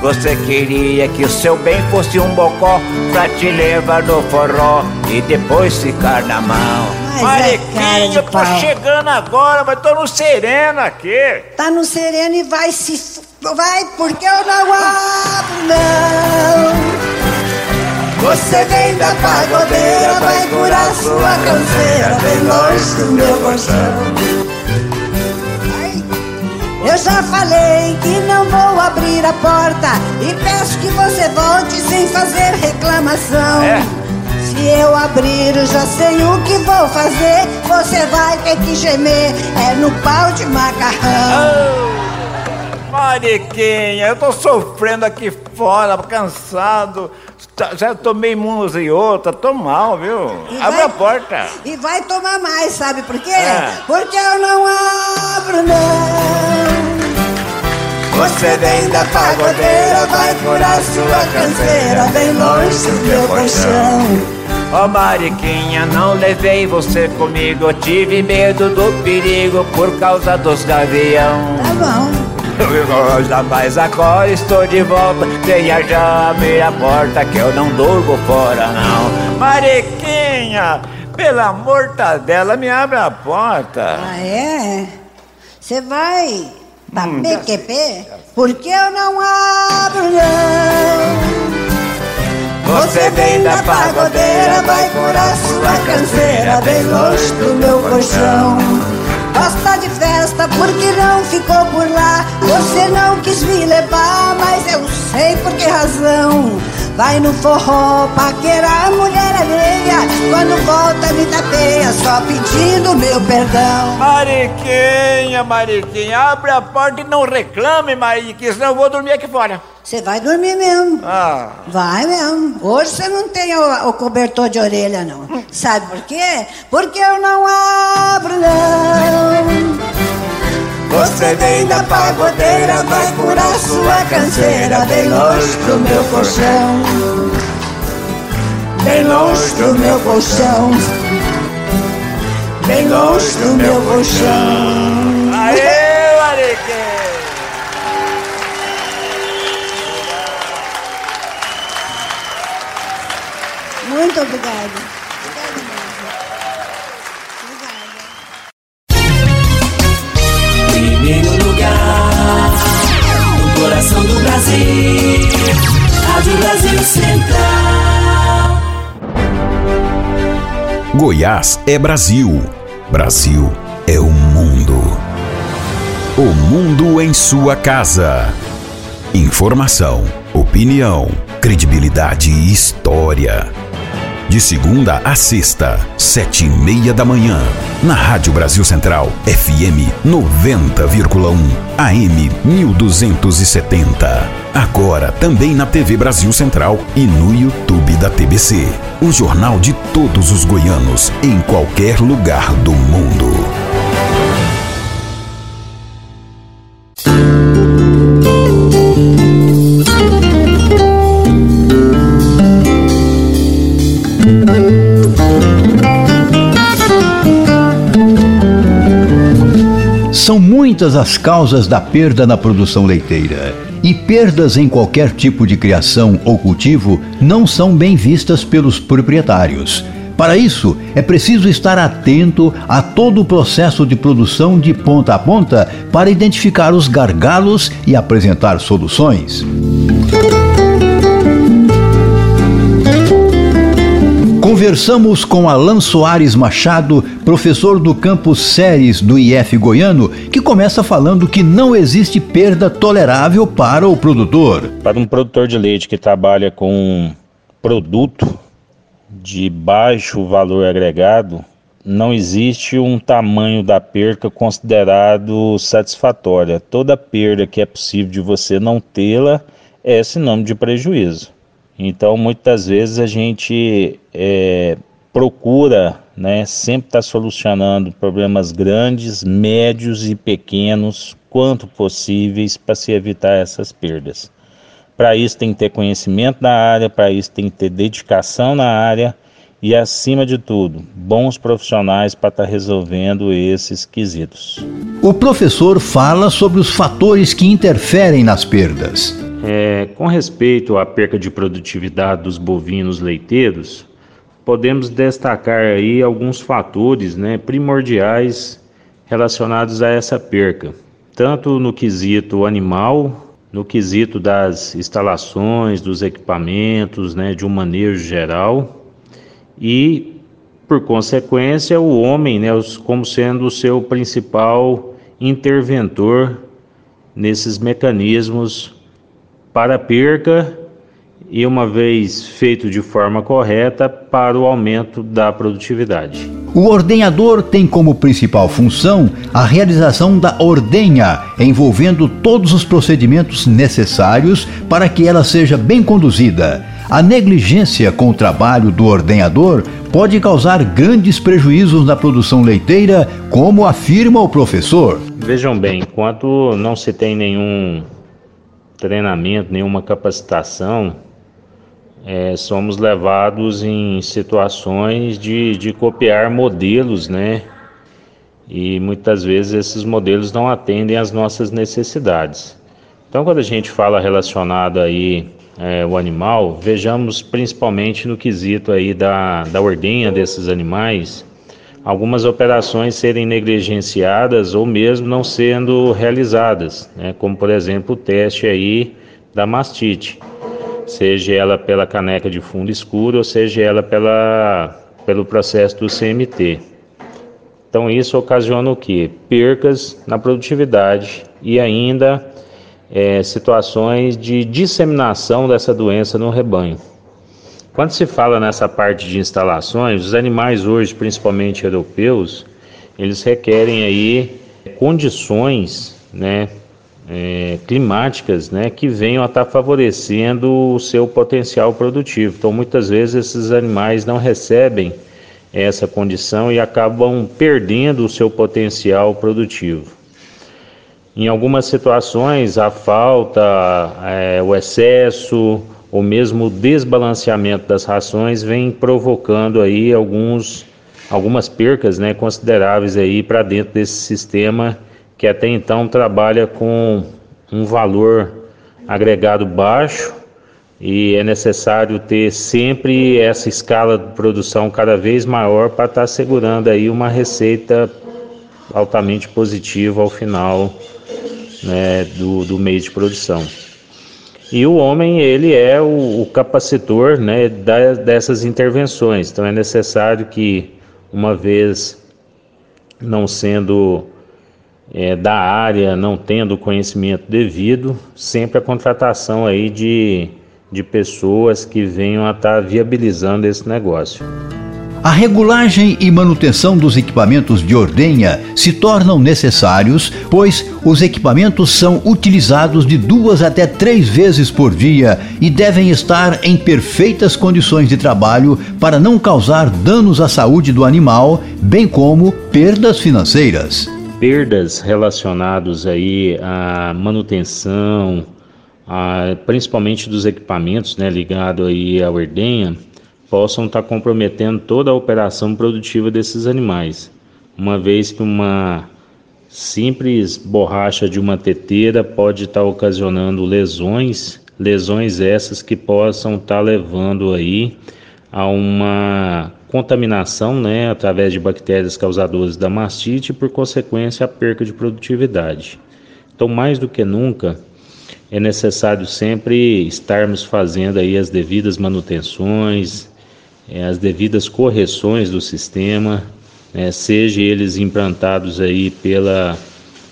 Você queria que o seu bem fosse um bocó pra te levar no forró e depois ficar na mão. Mariquinha, é eu tô pau. chegando agora, mas tô no sereno aqui. Tá no sereno e vai se. Vai, porque eu não abro, não. Você vem da pagodeira, vai curar sua canseira, bem longe do meu colchão. Eu já falei que não vou abrir a porta e peço que você volte sem fazer reclamação. É? Se eu abrir, eu já sei o que vou fazer. Você vai ter que gemer, é no pau de macarrão. Mariquinha, eu tô sofrendo aqui fora, cansado. Já tomei umas e outra, tô mal, viu? E Abre vai- a porta. E vai tomar mais, sabe por quê? É. Porque eu não abro, não. Você vem da pagodeira, vai curar sua canseira, bem longe do meu colchão. Ó Mariquinha, não levei você comigo. Eu tive medo do perigo por causa dos gavião. Tá bom. Mas agora estou de volta. Venha já a porta que eu não durmo fora, não. Mariquinha, pela mortadela, me abre a porta. Ah, é? Você vai pra Hum. PQP? Porque eu não abro, não. Você vem da pagodeira, vai curar sua canseira, bem longe do meu colchão. Porque não ficou por lá. Você não quis me levar, mas eu sei por que razão. Vai no forró, paquerar a mulher alheia. Quando volta, me tapeia, só pedindo meu perdão. Mariquinha, Mariquinha, abre a porta e não reclame, Mariquinha, senão eu vou dormir aqui fora. Você vai dormir mesmo. Ah, Vai mesmo. Hoje você não tem o, o cobertor de orelha, não. Sabe por quê? Porque eu não abro, não. Você vem da pagodeira, vai curar sua canseira, bem longe do meu colchão. Bem longe do meu colchão. bem longe do meu colchão. Aê, Mariquinha! Muito obrigada. Goiás é Brasil. Brasil é o mundo. O mundo em sua casa. Informação, opinião, credibilidade e história. De segunda a sexta, sete e meia da manhã. Na Rádio Brasil Central, FM 90,1, AM 1270. Agora também na TV Brasil Central e no YouTube da TBC. O jornal de todos os goianos, em qualquer lugar do mundo. Muitas as causas da perda na produção leiteira. E perdas em qualquer tipo de criação ou cultivo não são bem vistas pelos proprietários. Para isso, é preciso estar atento a todo o processo de produção de ponta a ponta para identificar os gargalos e apresentar soluções. Conversamos com Alan Soares Machado, professor do campus Séries do IF Goiano, que começa falando que não existe perda tolerável para o produtor. Para um produtor de leite que trabalha com um produto de baixo valor agregado, não existe um tamanho da perca considerado satisfatória. Toda perda que é possível de você não tê-la é sinônimo de prejuízo. Então, muitas vezes a gente é, procura né, sempre estar tá solucionando problemas grandes, médios e pequenos, quanto possíveis, para se evitar essas perdas. Para isso tem que ter conhecimento da área, para isso tem que ter dedicação na área e, acima de tudo, bons profissionais para estar tá resolvendo esses quesitos. O professor fala sobre os fatores que interferem nas perdas. É, com respeito à perca de produtividade dos bovinos leiteiros, podemos destacar aí alguns fatores né, primordiais relacionados a essa perca, tanto no quesito animal, no quesito das instalações, dos equipamentos, né, de um manejo geral e, por consequência, o homem né, como sendo o seu principal interventor nesses mecanismos para a perca e, uma vez feito de forma correta, para o aumento da produtividade. O ordenhador tem como principal função a realização da ordenha, envolvendo todos os procedimentos necessários para que ela seja bem conduzida. A negligência com o trabalho do ordenhador pode causar grandes prejuízos na produção leiteira, como afirma o professor. Vejam bem, enquanto não se tem nenhum treinamento, nenhuma capacitação, é, somos levados em situações de, de copiar modelos, né? E muitas vezes esses modelos não atendem às nossas necessidades. Então, quando a gente fala relacionado aí é, o animal, vejamos principalmente no quesito aí da, da ordenha desses animais, algumas operações serem negligenciadas ou mesmo não sendo realizadas, né? como por exemplo o teste aí da mastite, seja ela pela caneca de fundo escuro ou seja ela pela, pelo processo do CMT. Então isso ocasiona o que? Percas na produtividade e ainda é, situações de disseminação dessa doença no rebanho. Quando se fala nessa parte de instalações, os animais hoje, principalmente europeus, eles requerem aí condições, né, é, climáticas, né, que venham a estar favorecendo o seu potencial produtivo. Então, muitas vezes esses animais não recebem essa condição e acabam perdendo o seu potencial produtivo. Em algumas situações, a falta, é, o excesso ou mesmo o desbalanceamento das rações vem provocando aí alguns algumas percas né, consideráveis aí para dentro desse sistema que até então trabalha com um valor agregado baixo e é necessário ter sempre essa escala de produção cada vez maior para estar tá segurando aí uma receita altamente positiva ao final né, do, do mês de produção. E o homem, ele é o, o capacitor né, da, dessas intervenções. Então é necessário que, uma vez não sendo é, da área, não tendo o conhecimento devido, sempre a contratação aí de, de pessoas que venham a estar tá viabilizando esse negócio. A regulagem e manutenção dos equipamentos de ordenha se tornam necessários, pois os equipamentos são utilizados de duas até três vezes por dia e devem estar em perfeitas condições de trabalho para não causar danos à saúde do animal, bem como perdas financeiras. Perdas relacionadas aí à manutenção, a, principalmente dos equipamentos, né, ligado aí à ordenha possam estar comprometendo toda a operação produtiva desses animais, uma vez que uma simples borracha de uma teteira pode estar ocasionando lesões, lesões essas que possam estar levando aí a uma contaminação, né, através de bactérias causadoras da mastite e por consequência a perca de produtividade. Então, mais do que nunca, é necessário sempre estarmos fazendo aí as devidas manutenções, é, as devidas correções do sistema, é, seja eles implantados aí pela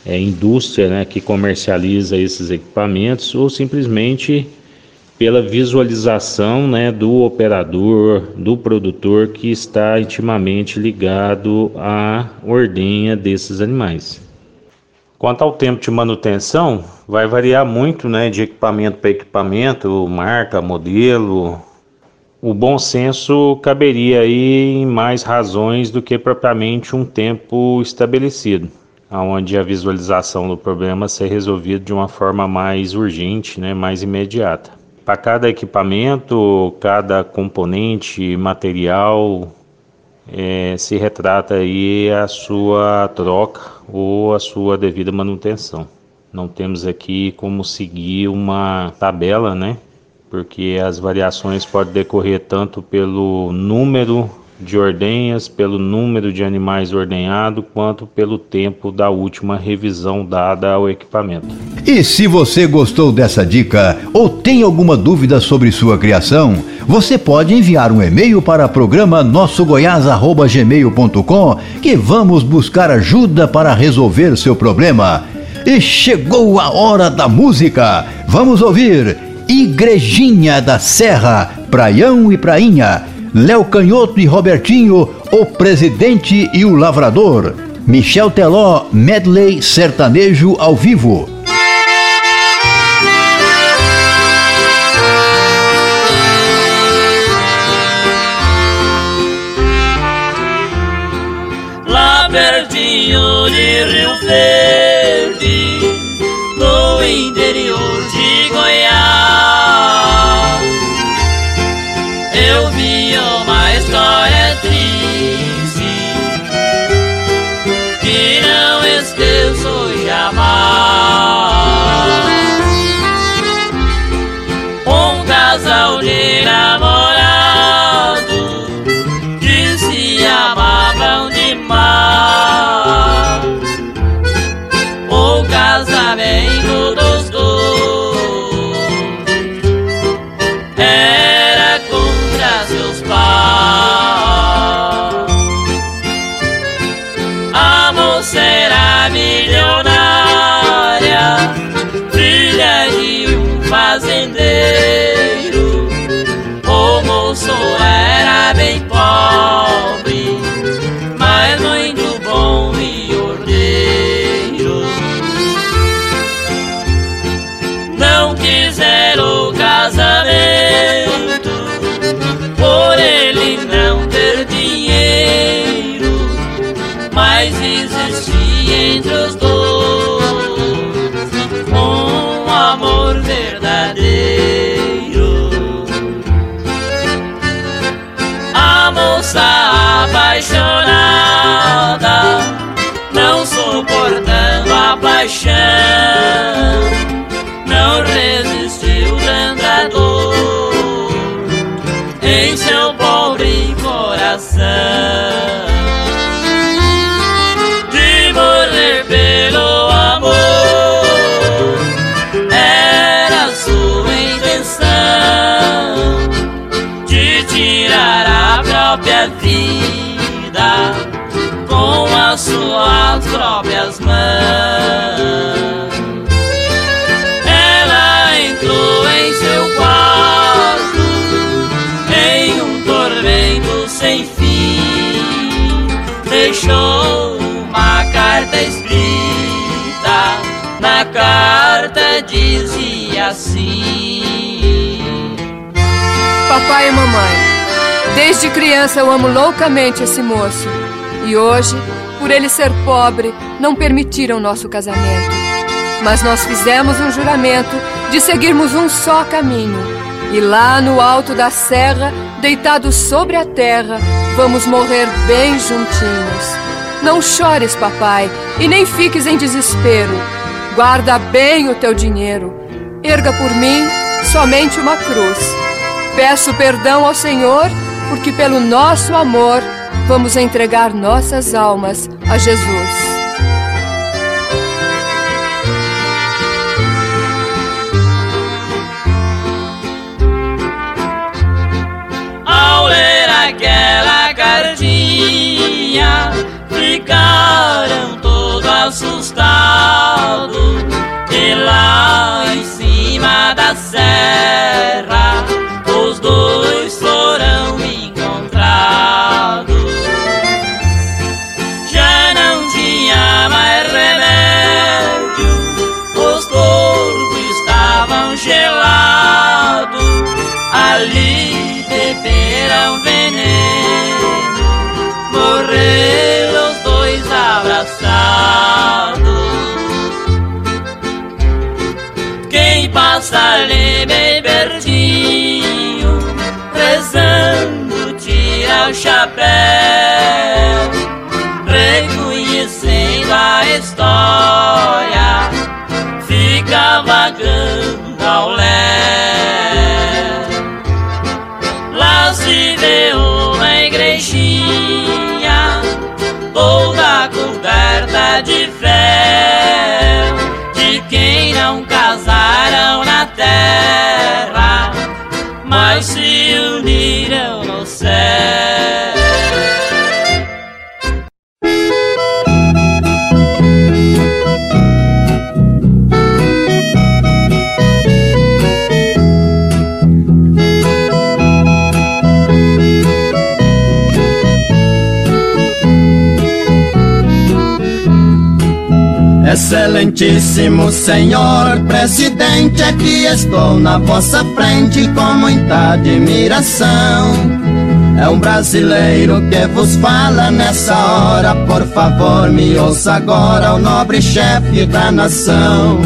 é, indústria né, que comercializa esses equipamentos ou simplesmente pela visualização né, do operador, do produtor que está intimamente ligado à ordenha desses animais. Quanto ao tempo de manutenção, vai variar muito né, de equipamento para equipamento, marca, modelo, o bom senso caberia aí em mais razões do que propriamente um tempo estabelecido, onde a visualização do problema ser resolvido de uma forma mais urgente, né, mais imediata. Para cada equipamento, cada componente material, é, se retrata aí a sua troca ou a sua devida manutenção. Não temos aqui como seguir uma tabela, né, porque as variações podem decorrer tanto pelo número de ordenhas, pelo número de animais ordenhados, quanto pelo tempo da última revisão dada ao equipamento. E se você gostou dessa dica ou tem alguma dúvida sobre sua criação, você pode enviar um e-mail para programa nossogoiás@gmail.com que vamos buscar ajuda para resolver seu problema. E chegou a hora da música. Vamos ouvir Igrejinha da Serra, Praião e Prainha, Léo Canhoto e Robertinho, o Presidente e o Lavrador, Michel Teló, Medley Sertanejo ao vivo. Lá pertinho de Rio Verde, suas próprias mãos. Ela entrou em seu quarto em um tormento sem fim, deixou uma carta escrita. Na carta dizia assim: Papai e mamãe. Desde criança eu amo loucamente esse moço. E hoje, por ele ser pobre, não permitiram nosso casamento. Mas nós fizemos um juramento de seguirmos um só caminho. E lá no alto da serra, deitados sobre a terra, vamos morrer bem juntinhos. Não chores, papai, e nem fiques em desespero. Guarda bem o teu dinheiro. Erga por mim somente uma cruz. Peço perdão ao Senhor porque pelo nosso amor vamos entregar nossas almas a Jesus. Ao ler aquela cartinha, ficaram todos assustados. E lá em cima da serra, Ali bem pertinho, rezando, tira o chapéu, reconhecendo a história, fica vagando se uniram Excelentíssimo senhor presidente, aqui estou na vossa frente com muita admiração. É um brasileiro que vos fala nessa hora, por favor me ouça agora, o nobre chefe da nação.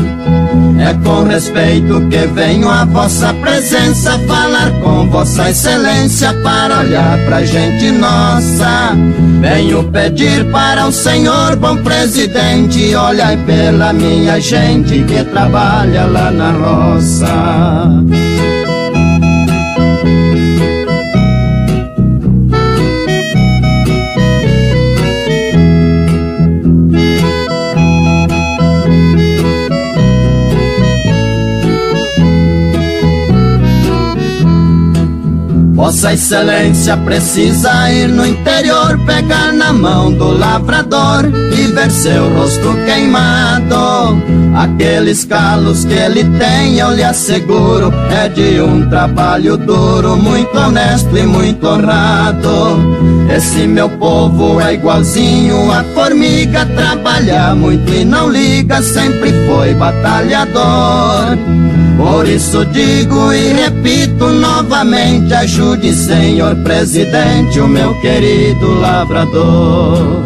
É com respeito que venho à vossa presença falar com vossa excelência para olhar pra gente nossa. Venho pedir para o senhor, bom presidente, olhai pela minha gente que trabalha lá na roça. Vossa Excelência precisa ir no interior, pegar na mão do lavrador e ver seu rosto queimado. Aqueles calos que ele tem, eu lhe asseguro, é de um trabalho duro, muito honesto e muito honrado. Esse meu povo é igualzinho a formiga, trabalha muito e não liga, sempre foi batalhador. Por isso digo e repito novamente, ajude, senhor presidente, o meu querido lavrador.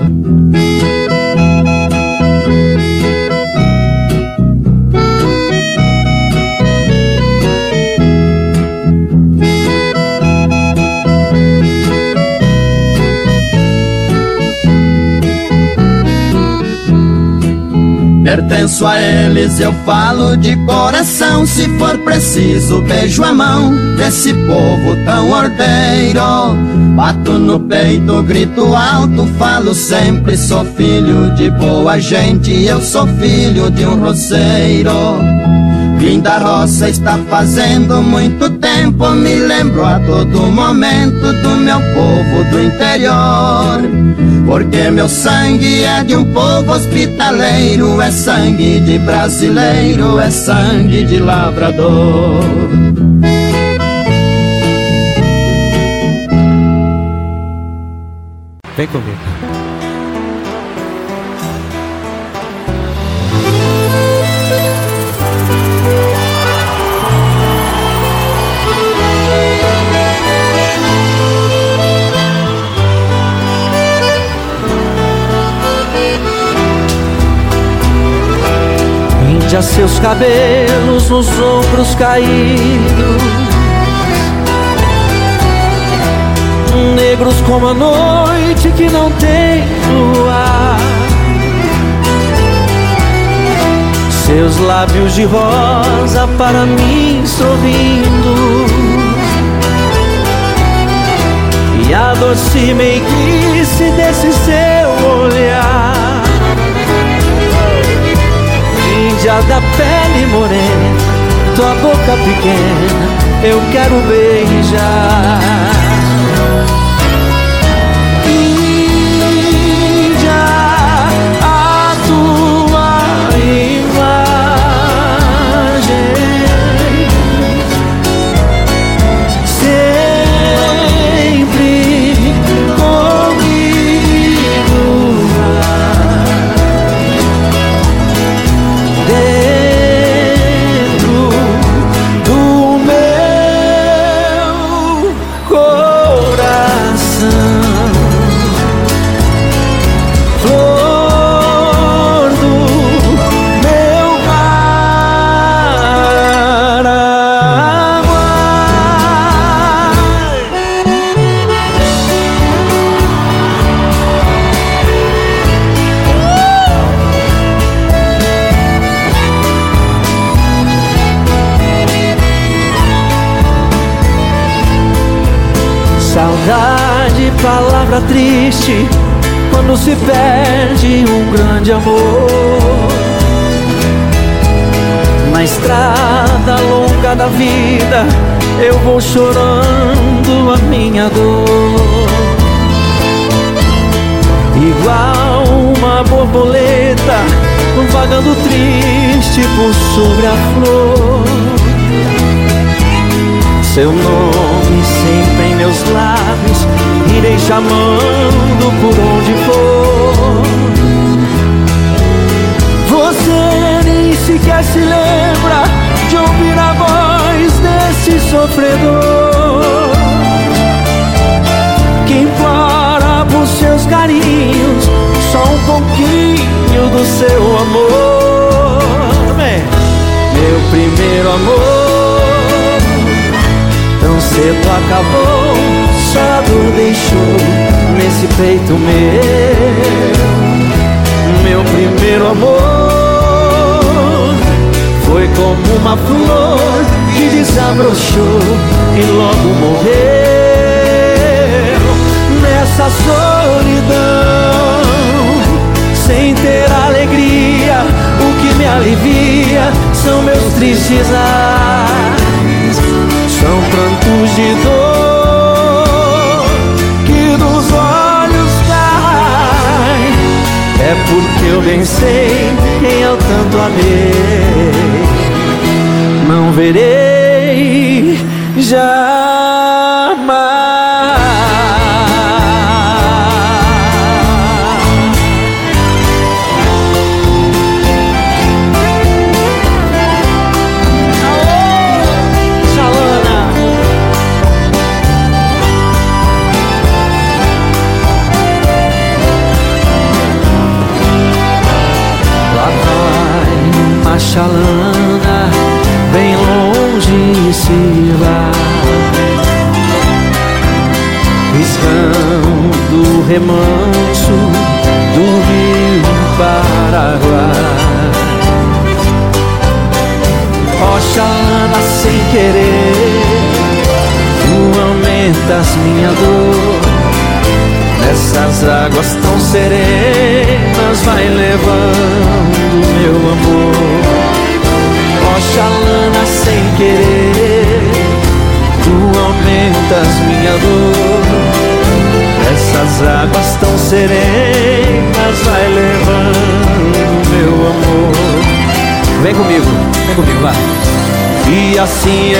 Pertenço a eles, eu falo de coração. Se for preciso, beijo a mão desse povo tão ordeiro. Bato no peito, grito alto, falo sempre. Sou filho de boa gente, eu sou filho de um roceiro. Vim da roça está fazendo muito tempo, me lembro a todo momento do meu povo do interior. Porque meu sangue é de um povo hospitaleiro, é sangue de brasileiro, é sangue de lavrador. Vem comigo. Prende a seus cabelos nos ombros caídos. Negros como a noite que não tem luar. Seus lábios de rosa para mim sorrindo. E a doce meiguice desse seu olhar Índia da pele morena, tua boca pequena, eu quero beijar. Palavra triste, quando se perde um grande amor. Na estrada longa da vida, eu vou chorando a minha dor. Igual uma borboleta, vagando triste por sobre a flor. Seu nome sempre em meus lábios, irei chamando por onde for. Você nem sequer se lembra de ouvir a voz desse sofredor que implora por seus carinhos, só um pouquinho do seu amor. Meu primeiro amor cedo acabou, só dor deixou nesse peito meu. Meu primeiro amor foi como uma flor que desabrochou e logo morreu nessa solidão, sem ter alegria. O que me alivia são meus tristes ais, amei. Não verei E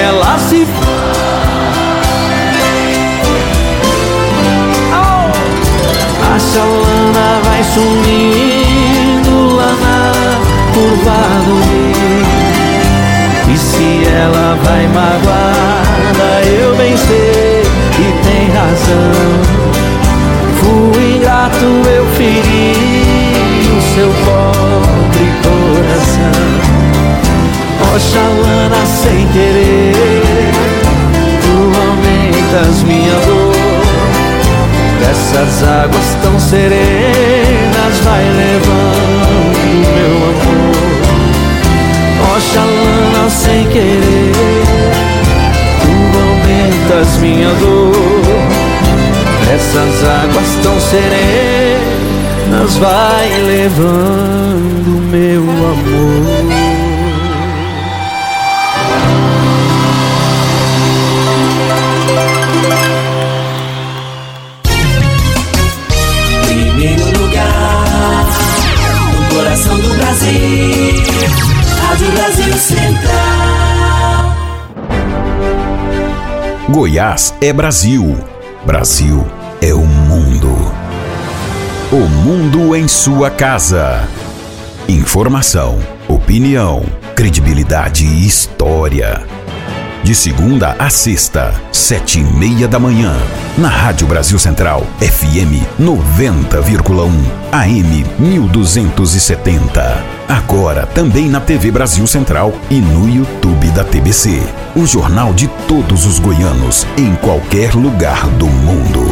serenas vai levando meu amor. Oxalana sem querer Tu aumentas minha dor. Essas águas tão serenas vai levando meu amor Goiás é Brasil. Brasil é o mundo. O mundo em sua casa. Informação, opinião, credibilidade e história. De segunda a sexta, sete e meia da manhã. Na Rádio Brasil Central, FM 90,1, AM 1270. Agora também na TV Brasil Central e no YouTube da TBC. O jornal de todos os goianos, em qualquer lugar do mundo.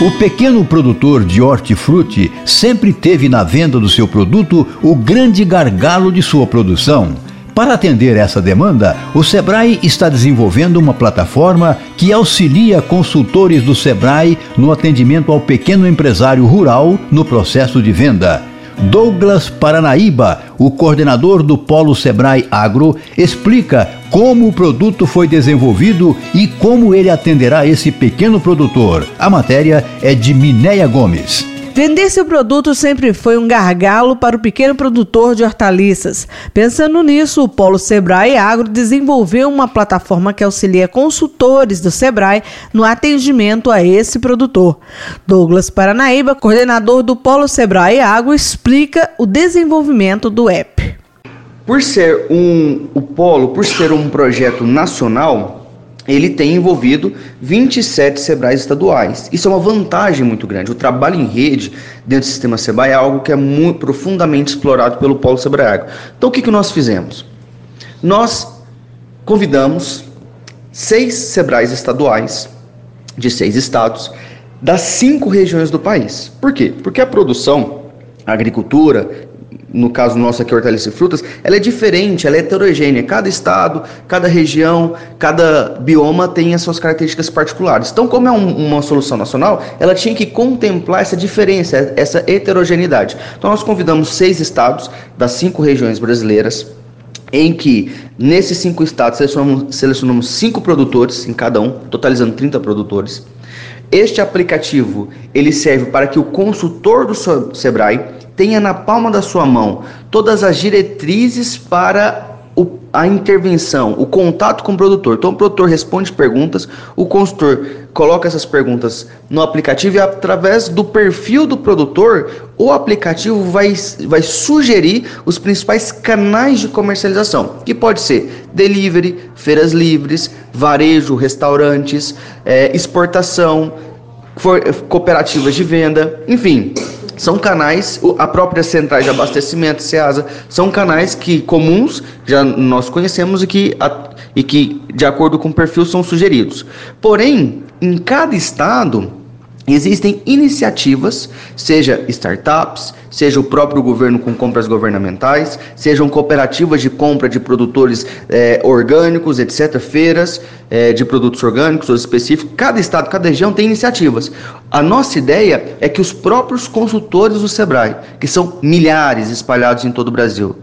O pequeno produtor de hortifruti sempre teve na venda do seu produto o grande gargalo de sua produção. Para atender essa demanda, o Sebrae está desenvolvendo uma plataforma que auxilia consultores do Sebrae no atendimento ao pequeno empresário rural no processo de venda. Douglas Paranaíba, o coordenador do Polo Sebrae Agro, explica como o produto foi desenvolvido e como ele atenderá esse pequeno produtor. A matéria é de Minéia Gomes. Vender seu produto sempre foi um gargalo para o pequeno produtor de hortaliças. Pensando nisso, o Polo Sebrae Agro desenvolveu uma plataforma que auxilia consultores do Sebrae no atendimento a esse produtor. Douglas Paranaíba, coordenador do Polo Sebrae Agro, explica o desenvolvimento do app. Por ser um o Polo, por ser um projeto nacional, ele tem envolvido 27 Sebrais estaduais. Isso é uma vantagem muito grande. O trabalho em rede dentro do sistema Sebrae é algo que é muito profundamente explorado pelo Polo Sebrae Agro. Então, o que, que nós fizemos? Nós convidamos seis Sebrais estaduais de seis estados das cinco regiões do país. Por quê? Porque a produção, a agricultura no caso nosso aqui, hortaliças e frutas, ela é diferente, ela é heterogênea. Cada estado, cada região, cada bioma tem as suas características particulares. Então, como é um, uma solução nacional, ela tinha que contemplar essa diferença, essa heterogeneidade. Então, nós convidamos seis estados das cinco regiões brasileiras, em que nesses cinco estados selecionamos, selecionamos cinco produtores em cada um, totalizando 30 produtores. Este aplicativo ele serve para que o consultor do Sebrae tenha na palma da sua mão todas as diretrizes para a intervenção, o contato com o produtor. Então, o produtor responde perguntas, o consultor coloca essas perguntas no aplicativo e, através do perfil do produtor, o aplicativo vai, vai sugerir os principais canais de comercialização, que pode ser delivery, feiras livres, varejo, restaurantes, é, exportação, cooperativas de venda, enfim são canais, a própria centrais de abastecimento, SEASA, são canais que comuns, já nós conhecemos e que, e que de acordo com o perfil, são sugeridos. Porém, em cada estado, Existem iniciativas, seja startups, seja o próprio governo com compras governamentais, sejam cooperativas de compra de produtores eh, orgânicos, etc., feiras eh, de produtos orgânicos ou específicos. Cada estado, cada região tem iniciativas. A nossa ideia é que os próprios consultores do SEBRAE, que são milhares espalhados em todo o Brasil,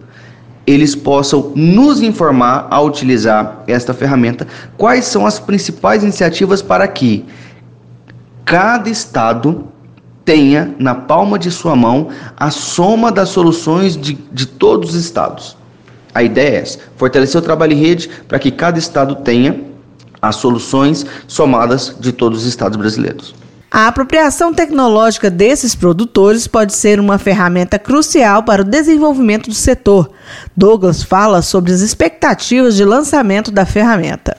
eles possam nos informar ao utilizar esta ferramenta quais são as principais iniciativas para que cada estado tenha na palma de sua mão a soma das soluções de, de todos os estados. A ideia é essa, fortalecer o trabalho em rede para que cada estado tenha as soluções somadas de todos os estados brasileiros. A apropriação tecnológica desses produtores pode ser uma ferramenta crucial para o desenvolvimento do setor. Douglas fala sobre as expectativas de lançamento da ferramenta.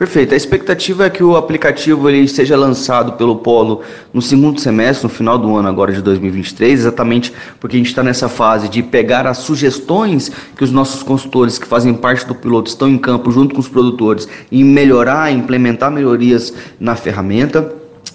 Perfeito. A expectativa é que o aplicativo ele seja lançado pelo Polo no segundo semestre, no final do ano agora de 2023, exatamente porque a gente está nessa fase de pegar as sugestões que os nossos consultores que fazem parte do piloto estão em campo junto com os produtores e melhorar, implementar melhorias na ferramenta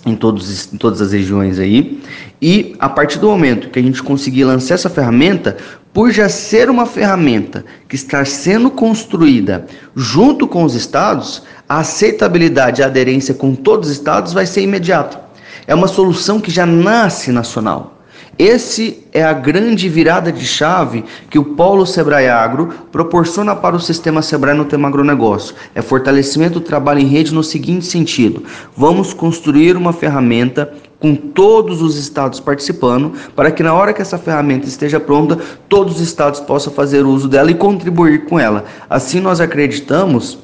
em, todos, em todas as regiões aí. E a partir do momento que a gente conseguir lançar essa ferramenta, por já ser uma ferramenta que está sendo construída junto com os estados, a aceitabilidade e a aderência com todos os estados vai ser imediata. É uma solução que já nasce nacional. Esse é a grande virada de chave que o Polo Sebrae Agro proporciona para o sistema Sebrae no tema agronegócio. É fortalecimento do trabalho em rede no seguinte sentido: vamos construir uma ferramenta com todos os estados participando, para que na hora que essa ferramenta esteja pronta, todos os estados possam fazer uso dela e contribuir com ela. Assim nós acreditamos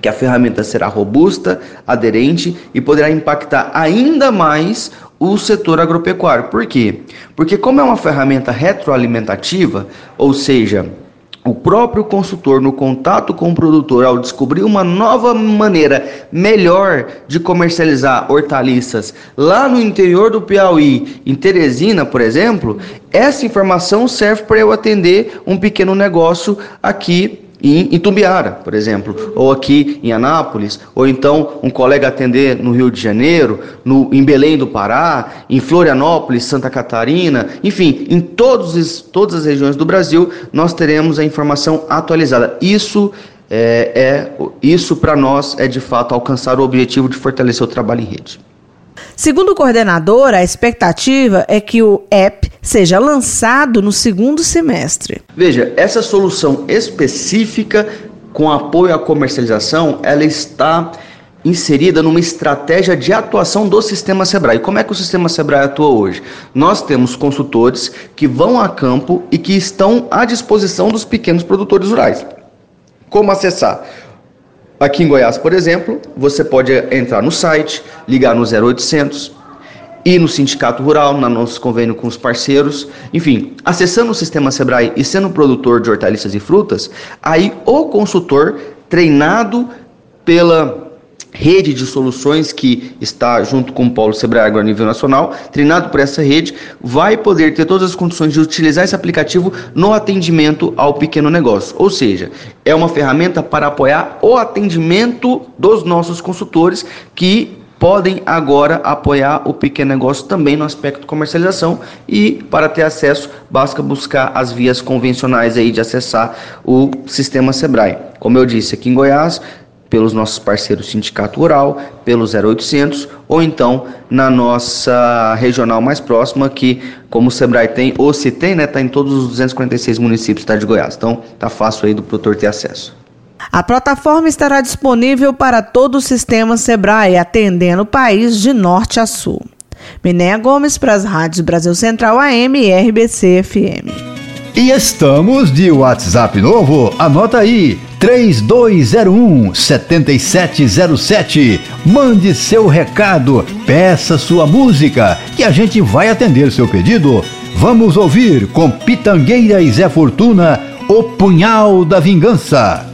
que a ferramenta será robusta, aderente e poderá impactar ainda mais o setor agropecuário. Por quê? Porque como é uma ferramenta retroalimentativa, ou seja, o próprio consultor, no contato com o produtor, ao descobrir uma nova maneira melhor de comercializar hortaliças lá no interior do Piauí, em Teresina, por exemplo, essa informação serve para eu atender um pequeno negócio aqui em Itumbiara, por exemplo, ou aqui em Anápolis, ou então um colega atender no Rio de Janeiro, no, em Belém do Pará, em Florianópolis, Santa Catarina, enfim, em todos, todas as regiões do Brasil, nós teremos a informação atualizada. Isso é, é isso para nós é de fato alcançar o objetivo de fortalecer o trabalho em rede. Segundo o coordenador, a expectativa é que o app seja lançado no segundo semestre. Veja, essa solução específica com apoio à comercialização, ela está inserida numa estratégia de atuação do sistema Sebrae. Como é que o sistema Sebrae atua hoje? Nós temos consultores que vão a campo e que estão à disposição dos pequenos produtores rurais. Como acessar? Aqui em Goiás, por exemplo, você pode entrar no site, ligar no 0800, ir no sindicato rural, no nosso convênio com os parceiros, enfim, acessando o sistema Sebrae e sendo produtor de hortaliças e frutas, aí o consultor treinado pela rede de soluções que está junto com o Polo Sebrae a nível nacional, treinado por essa rede, vai poder ter todas as condições de utilizar esse aplicativo no atendimento ao pequeno negócio. Ou seja, é uma ferramenta para apoiar o atendimento dos nossos consultores que podem agora apoiar o pequeno negócio também no aspecto comercialização e para ter acesso basta buscar as vias convencionais aí de acessar o sistema Sebrae. Como eu disse, aqui em Goiás pelos nossos parceiros Sindicato Rural, pelo 0800 ou então na nossa regional mais próxima que como o Sebrae tem, ou se tem, né, tá em todos os 246 municípios do estado de Goiás. Então tá fácil aí do produtor ter acesso. A plataforma estará disponível para todo o sistema Sebrae, atendendo o país de norte a sul. Minéia Gomes para as rádios Brasil Central AM e RBC FM. E estamos de WhatsApp novo. Anota aí: 3201 7707. Mande seu recado, peça sua música e a gente vai atender seu pedido. Vamos ouvir com Pitangueira e Zé Fortuna O Punhal da Vingança.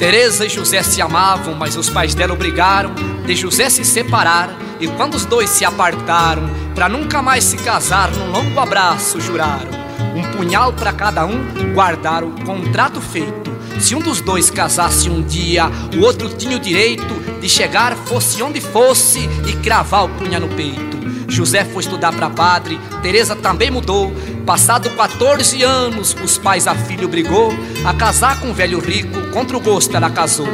Teresa e José se amavam, mas os pais dela obrigaram de José se separar. E quando os dois se apartaram, para nunca mais se casar, num longo abraço juraram. um punhal para cada um, guardar o contrato feito. Se um dos dois casasse um dia, o outro tinha o direito de chegar, fosse onde fosse, e cravar o punha no peito. José foi estudar para padre, Teresa também mudou. Passado 14 anos, os pais a filho brigou a casar com um velho rico, contra o gosto ela casou.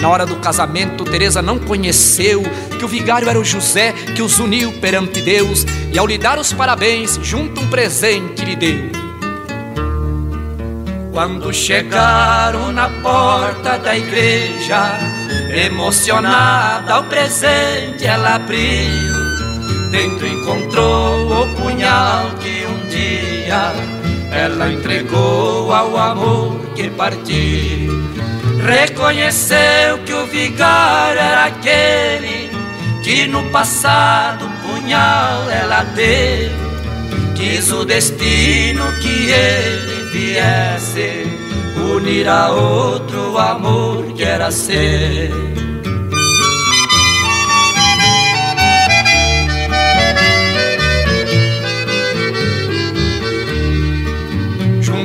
Na hora do casamento, Teresa não conheceu que o vigário era o José que os uniu perante Deus e ao lhe dar os parabéns, junto um presente lhe deu. Quando chegaram na porta da igreja, emocionada ao presente ela abriu. Dentro encontrou o punhal que um dia ela entregou ao amor que partiu. Reconheceu que o vigário era aquele que no passado punhal ela deu. Quis o destino que ele viesse unir a outro amor que era ser.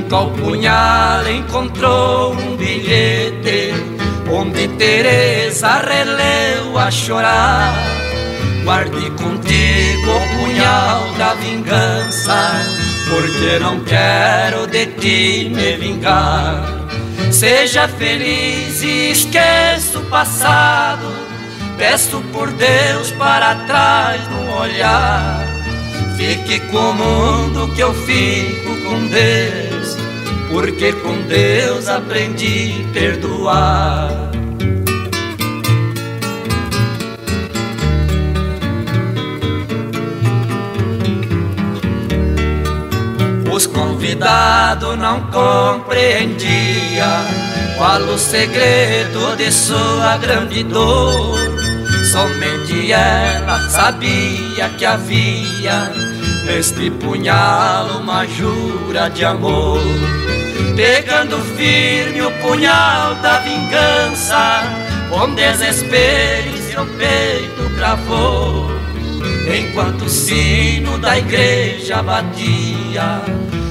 Junto ao punhal encontrou um bilhete onde Teresa releu a chorar. Guarde contigo o punhal da vingança, porque não quero de ti me vingar. Seja feliz e esqueça o passado. Peço por Deus para trás no olhar. Fique com o mundo que eu fico com Deus, porque com Deus aprendi a perdoar. Os convidados não compreendiam qual o segredo de sua grande dor. Somente ela sabia que havia neste punhal uma jura de amor. Pegando firme o punhal da vingança, com desespero em seu peito gravou. Enquanto o sino da igreja batia,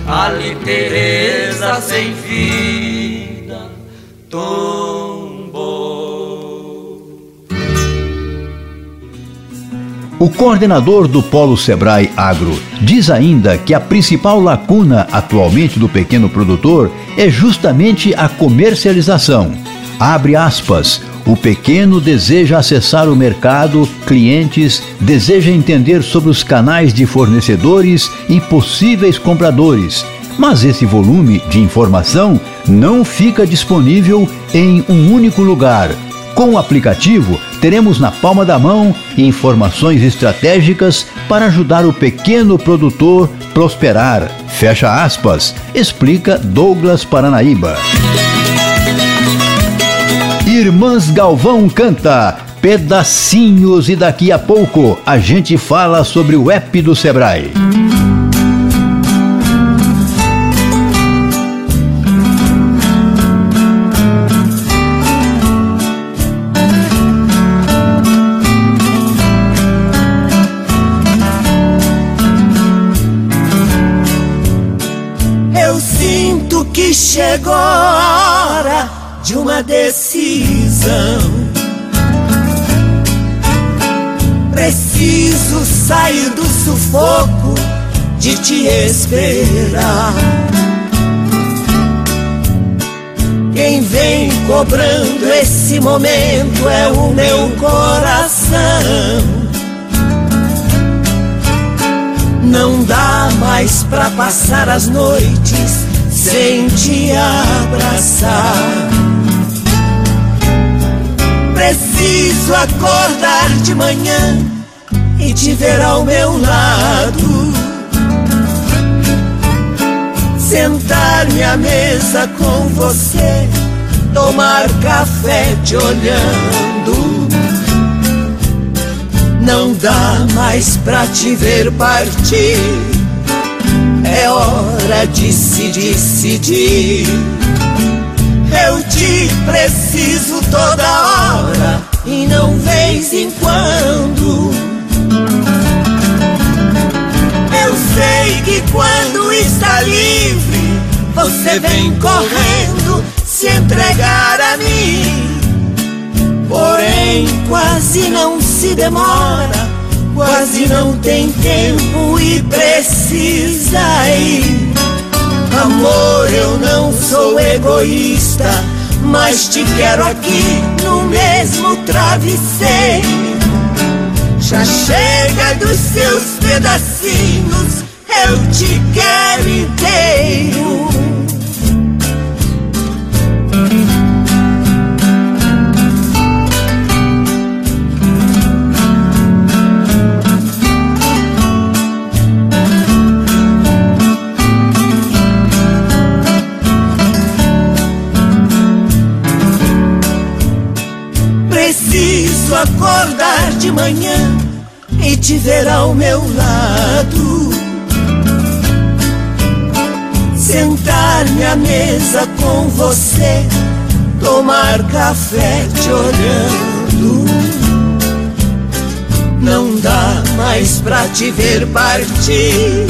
ali Teresa sem vida. O coordenador do Polo Sebrae Agro diz ainda que a principal lacuna atualmente do pequeno produtor é justamente a comercialização. Abre aspas. O pequeno deseja acessar o mercado, clientes, deseja entender sobre os canais de fornecedores e possíveis compradores. Mas esse volume de informação não fica disponível em um único lugar. Com o aplicativo, teremos na palma da mão informações estratégicas para ajudar o pequeno produtor prosperar. Fecha aspas, explica Douglas Paranaíba. Irmãs Galvão canta pedacinhos e daqui a pouco a gente fala sobre o app do Sebrae. Chegou a hora de uma decisão. Preciso sair do sufoco de te esperar. Quem vem cobrando esse momento é o meu coração. Não dá mais pra passar as noites sem te abraçar. Preciso acordar de manhã e te ver ao meu lado. Sentar-me à mesa com você, tomar café te olhando. Não dá mais pra te ver partir. É hora de se decidir. Eu te preciso toda hora e não vez em quando. Eu sei que quando está livre, você vem correndo se entregar a mim. Porém, quase não se demora, quase não tem tempo e precisa ir. Amor, eu não sou egoísta, mas te quero aqui no mesmo travesseiro. Já chega dos seus pedacinhos, eu te quero inteiro. Acordar de manhã e te ver ao meu lado. Sentar-me à mesa com você, tomar café te olhando. Não dá mais pra te ver partir,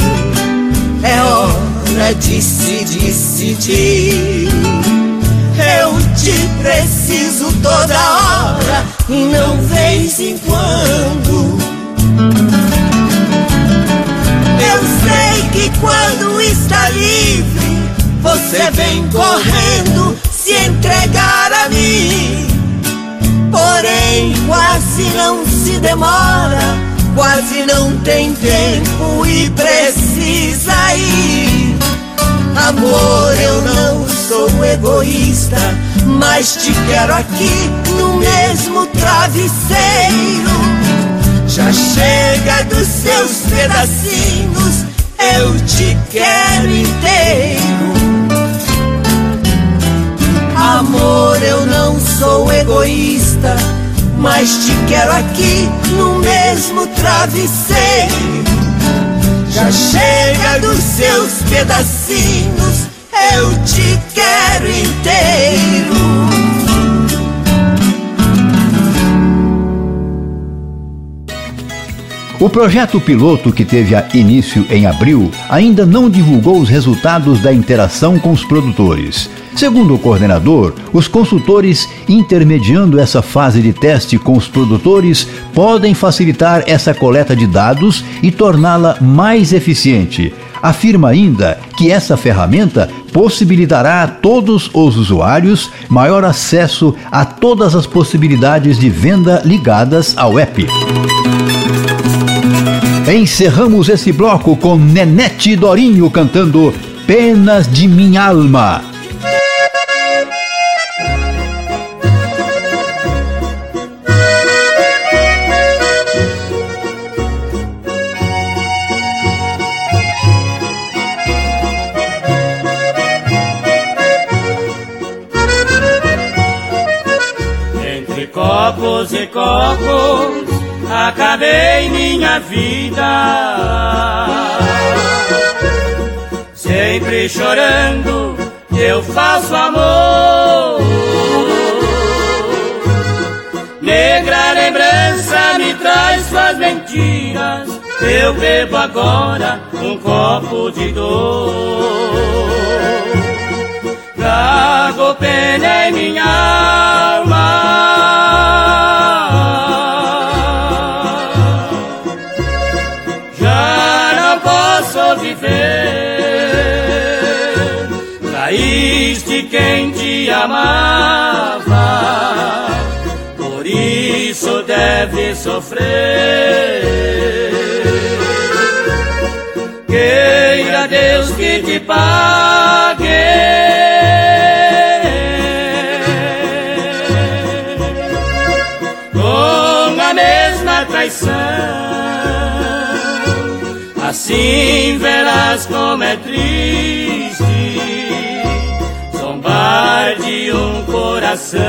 é hora de se decidir. Te preciso toda hora e não vez em quando. Eu sei que quando está livre, você vem correndo se entregar a mim. Porém, quase não se demora, quase não tem tempo e precisa ir. Amor, eu não sou egoísta, mas te quero aqui no mesmo travesseiro. Já chega dos seus pedacinhos, eu te quero inteiro. Amor, eu não sou egoísta, mas te quero aqui no mesmo travesseiro. Já chega dos seus pedacinhos, eu te quero inteiro. O projeto piloto, que teve início em abril, ainda não divulgou os resultados da interação com os produtores. Segundo o coordenador, os consultores intermediando essa fase de teste com os produtores podem facilitar essa coleta de dados e torná-la mais eficiente. Afirma ainda que essa ferramenta possibilitará a todos os usuários maior acesso a todas as possibilidades de venda ligadas ao app. Encerramos esse bloco com Nenete Dorinho cantando Penas de Minha Alma. Copos e copos acabei minha vida. Sempre chorando, eu faço amor. Negra lembrança me traz suas mentiras. Eu bebo agora um copo de dor. Trago pena em minha alma. Viver. Traíste quem te amava, por isso deve sofrer. Queira Deus que te pague. Traição Assim verás como é triste zombar de um coração.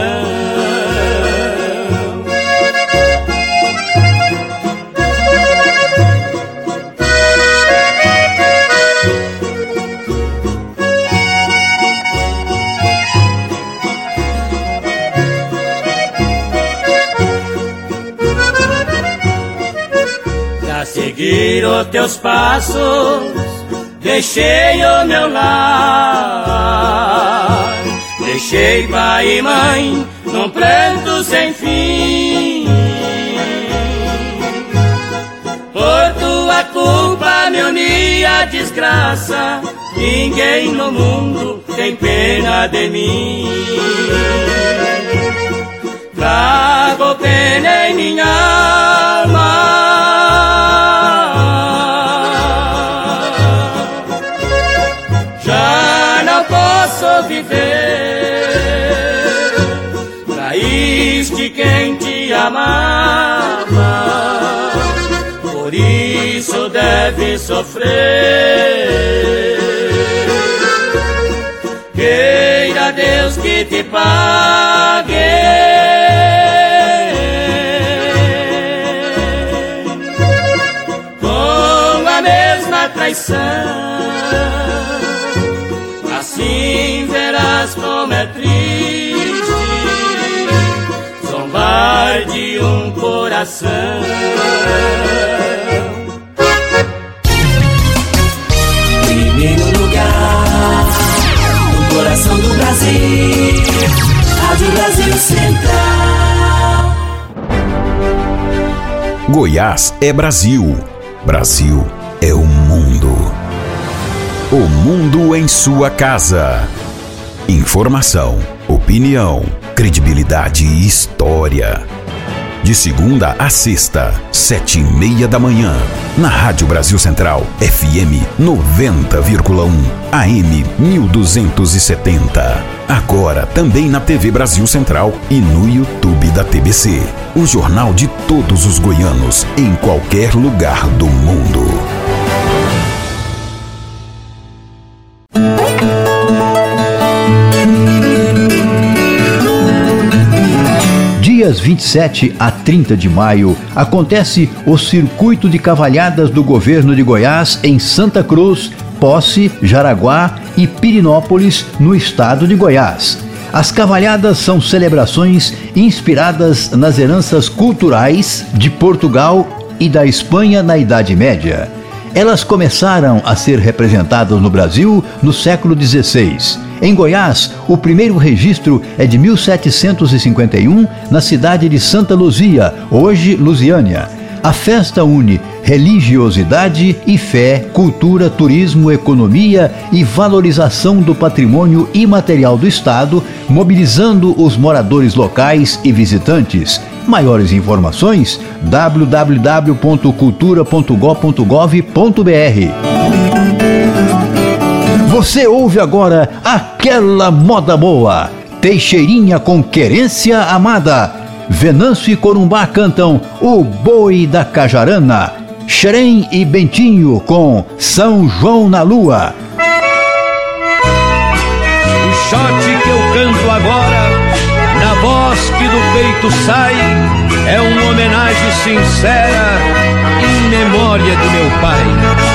Seguir os teus passos deixei o meu lar, deixei pai e mãe num pranto sem fim. Por tua culpa me uni à desgraça, ninguém no mundo tem pena de mim. Trago pena em minha alma. Posso viver, traíste quem te amava, por isso deve sofrer. Queira Deus que te pague traição. Coração. Primeiro lugar, no coração do Brasil, Rádio Brasil Central. Goiás é Brasil. Brasil é o mundo. O mundo em sua casa. Informação, opinião, credibilidade e história. De segunda a sexta, sete e meia da manhã. Na Rádio Brasil Central, FM 90,1, AM 1270. Agora também na TV Brasil Central e no YouTube da TBC. O jornal de todos os goianos, em qualquer lugar do mundo. Dias 27 a 30 de maio acontece o Circuito de Cavalhadas do Governo de Goiás em Santa Cruz, Posse, Jaraguá e Pirinópolis, no estado de Goiás. As cavalhadas são celebrações inspiradas nas heranças culturais de Portugal e da Espanha na Idade Média. Elas começaram a ser representadas no Brasil no século XVI. Em Goiás, o primeiro registro é de 1751, na cidade de Santa Luzia, hoje Lusiânia. A festa une religiosidade e fé, cultura, turismo, economia e valorização do patrimônio imaterial do Estado, mobilizando os moradores locais e visitantes. Maiores informações: www.cultura.gov.br. Você ouve agora aquela moda boa. Teixeirinha com querência amada. Venâncio e Corumbá cantam O Boi da Cajarana. Xerém e Bentinho com São João na Lua. O shot que eu canto agora, na voz que do peito sai, é uma homenagem sincera em memória do meu pai.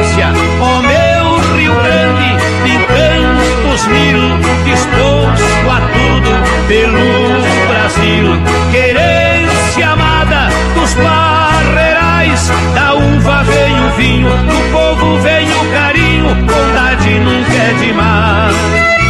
Mil, disposto a tudo pelo Brasil. Querência amada dos barreirais, da uva vem o vinho, do povo vem o carinho, bondade nunca é demais.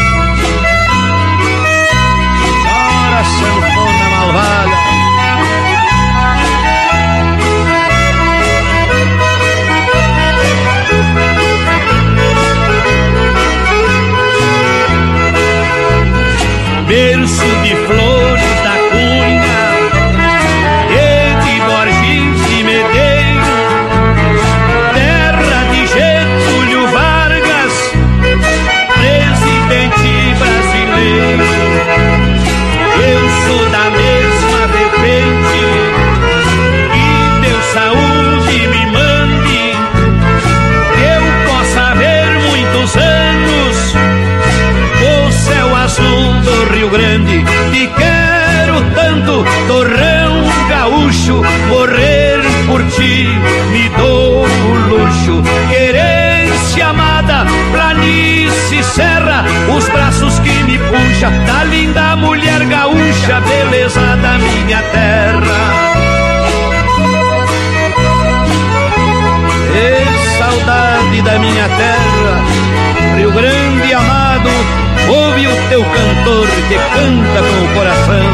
Gaúcha, da linda mulher gaúcha, beleza da minha terra. E saudade da minha terra, Rio Grande amado, ouve o teu cantor que canta com o coração.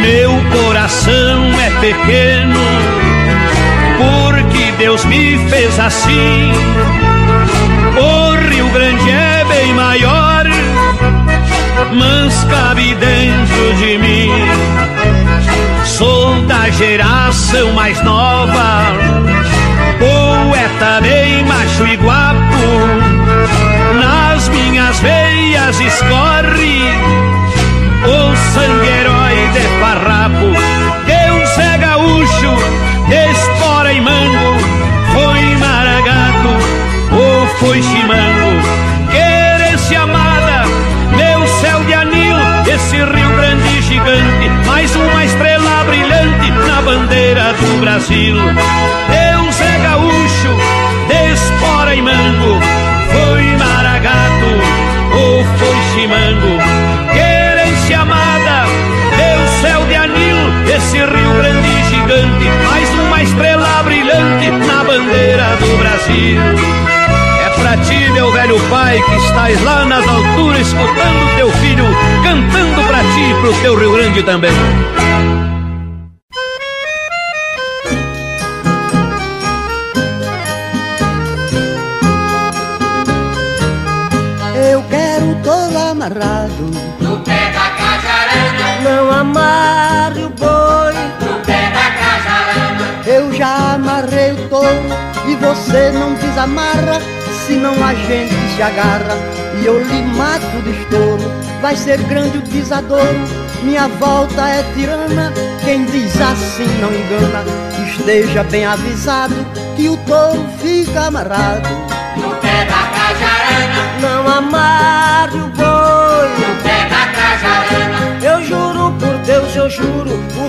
Meu coração é pequeno, porque Deus me fez assim. Mas cabe dentro de mim. Sou da geração mais nova, poeta bem macho e guapo. Nas minhas veias escorre o sangue herói de farrapo. Um Zé gaúcho, espora e mango, foi maragato ou foi chimango. Brasil. Eu, Zé Gaúcho, de espora e mango, foi maragato ou foi chimango. Querência amada, meu céu de anil, esse Rio Grande gigante, mais uma estrela brilhante na bandeira do Brasil. É pra ti, meu velho pai, que estás lá nas alturas, escutando teu filho, cantando pra ti e pro teu Rio Grande também. Amarre o boi no pé da cajarana. Eu já amarrei o touro E você não desamarra Senão a gente se agarra. E eu lhe mato de estouro Vai ser grande o desadouro Minha volta é tirana Quem diz assim não engana. Esteja bem avisado Que o touro fica amarrado. No pé da cajarana, Não amarre o boi. No pé da cajarana.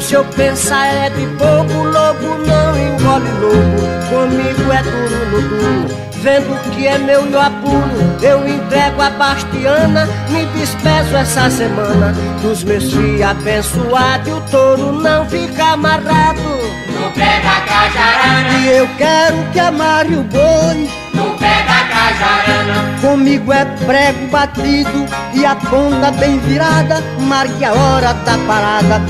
Seu pensar é de pouco, lobo não engole lobo, comigo é duro no duro. Vendo que é meu eu apuro, eu entrego a Bastiana, me despeço essa semana dos meus filhos abençoados, e o touro não fica amarrado. No pé da cajarana, E eu quero que amarre o boi, no pé da cajarana. Comigo é prego batido e a ponta bem virada, marque a hora da parada,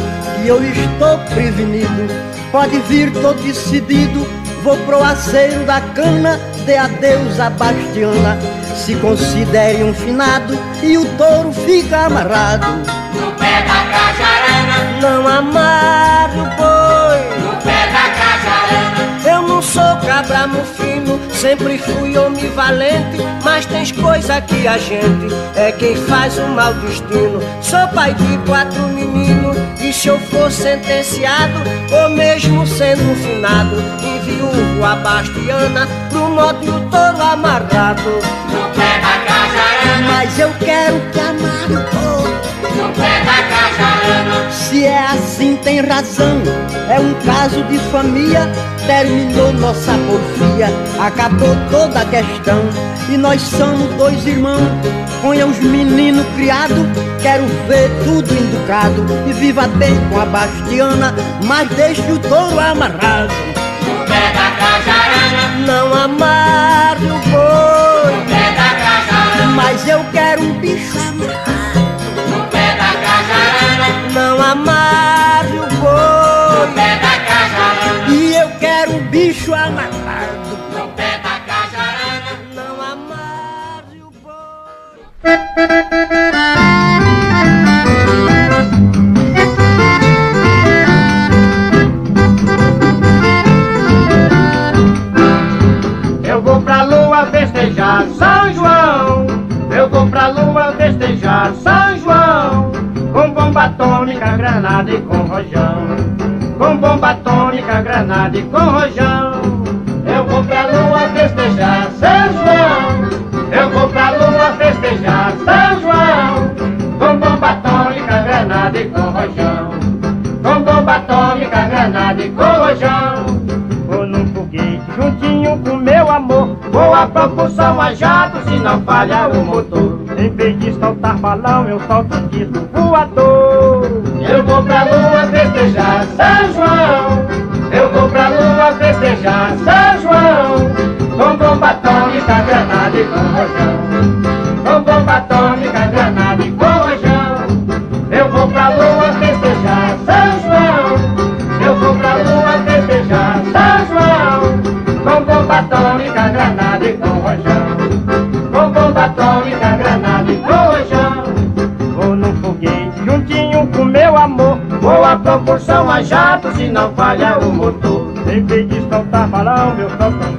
que eu estou prevenido. Pode vir, tô decidido, vou pro aceiro da cana, dê adeus a Bastiana. Se considere um finado e o touro fica amarrado. No pé da cajarana, Não amarre o boi. no pé da cajarana. Eu não sou cabra fino, sempre fui homem valente, mas tens coisa que a gente é quem faz o mau destino. Sou pai de quatro meninos, e se eu for sentenciado, ou mesmo sendo finado, enviuvo a Bastiana pro modo do touro amarrado. Pé da cajarana, Mas eu quero que Se é assim, tem razão. É um caso de família. Terminou nossa porfia, acabou toda a questão. E nós somos dois irmãos. Ponha os meninos criados. Quero ver tudo educado. E viva bem com a Bastiana. Mas deixe o touro amarrado. No pé da Não amarre o boi. no pé da. Mas eu quero um bicho amarrado. Não amarre o boi. no pé da cajarana. E eu quero um bicho amarrado. No pé da cajarana. Não amarre o boi. Festejar São João. Eu vou pra lua festejar São João. Bomba atômica, granada e com rojão. Com bomba atômica, granada e com rojão. Eu vou pra lua festejar São João. Eu vou pra lua festejar São João. Com bomba atômica, granada e com rojão. Com bomba atômica, granada e com juntinho com meu amor. Vou a propulsão a jato se não falha o motor. Em vez de soltar balão, eu solto disco voador. Eu vou pra lua festejar São João. Eu vou pra lua festejar São João. Com bomba atômica, granada e com rojão. Com bomba atômica, granada bomba atômica, granada e com rojão. Com bomba atômica, granada e com rojão. Vou no foguete juntinho com meu amor. Vou a propulsão a jato se não falha o motor. Em vez de soltar balão, eu solto um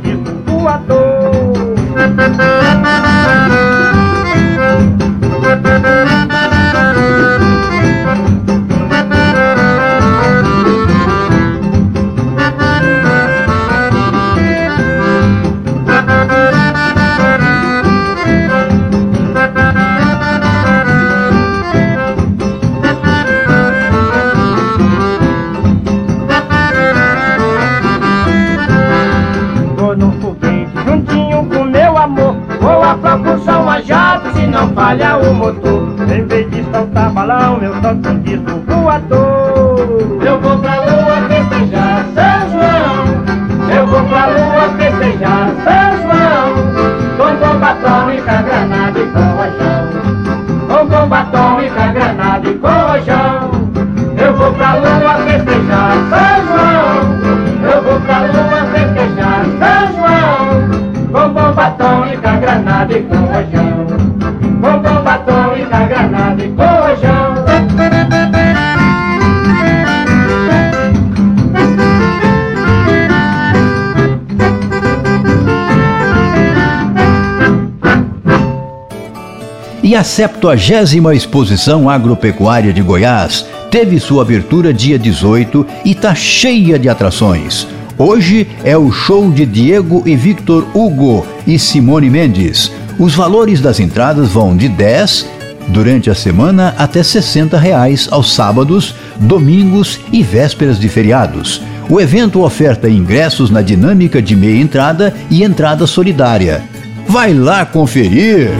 E a 70 Exposição Agropecuária de Goiás teve sua abertura dia 18 e está cheia de atrações. Hoje é o show de Diego e Victor Hugo e Simone Mendes. Os valores das entradas vão de 10 durante a semana até 60 reais aos sábados, domingos e vésperas de feriados. O evento oferta ingressos na dinâmica de meia entrada e entrada solidária. Vai lá conferir!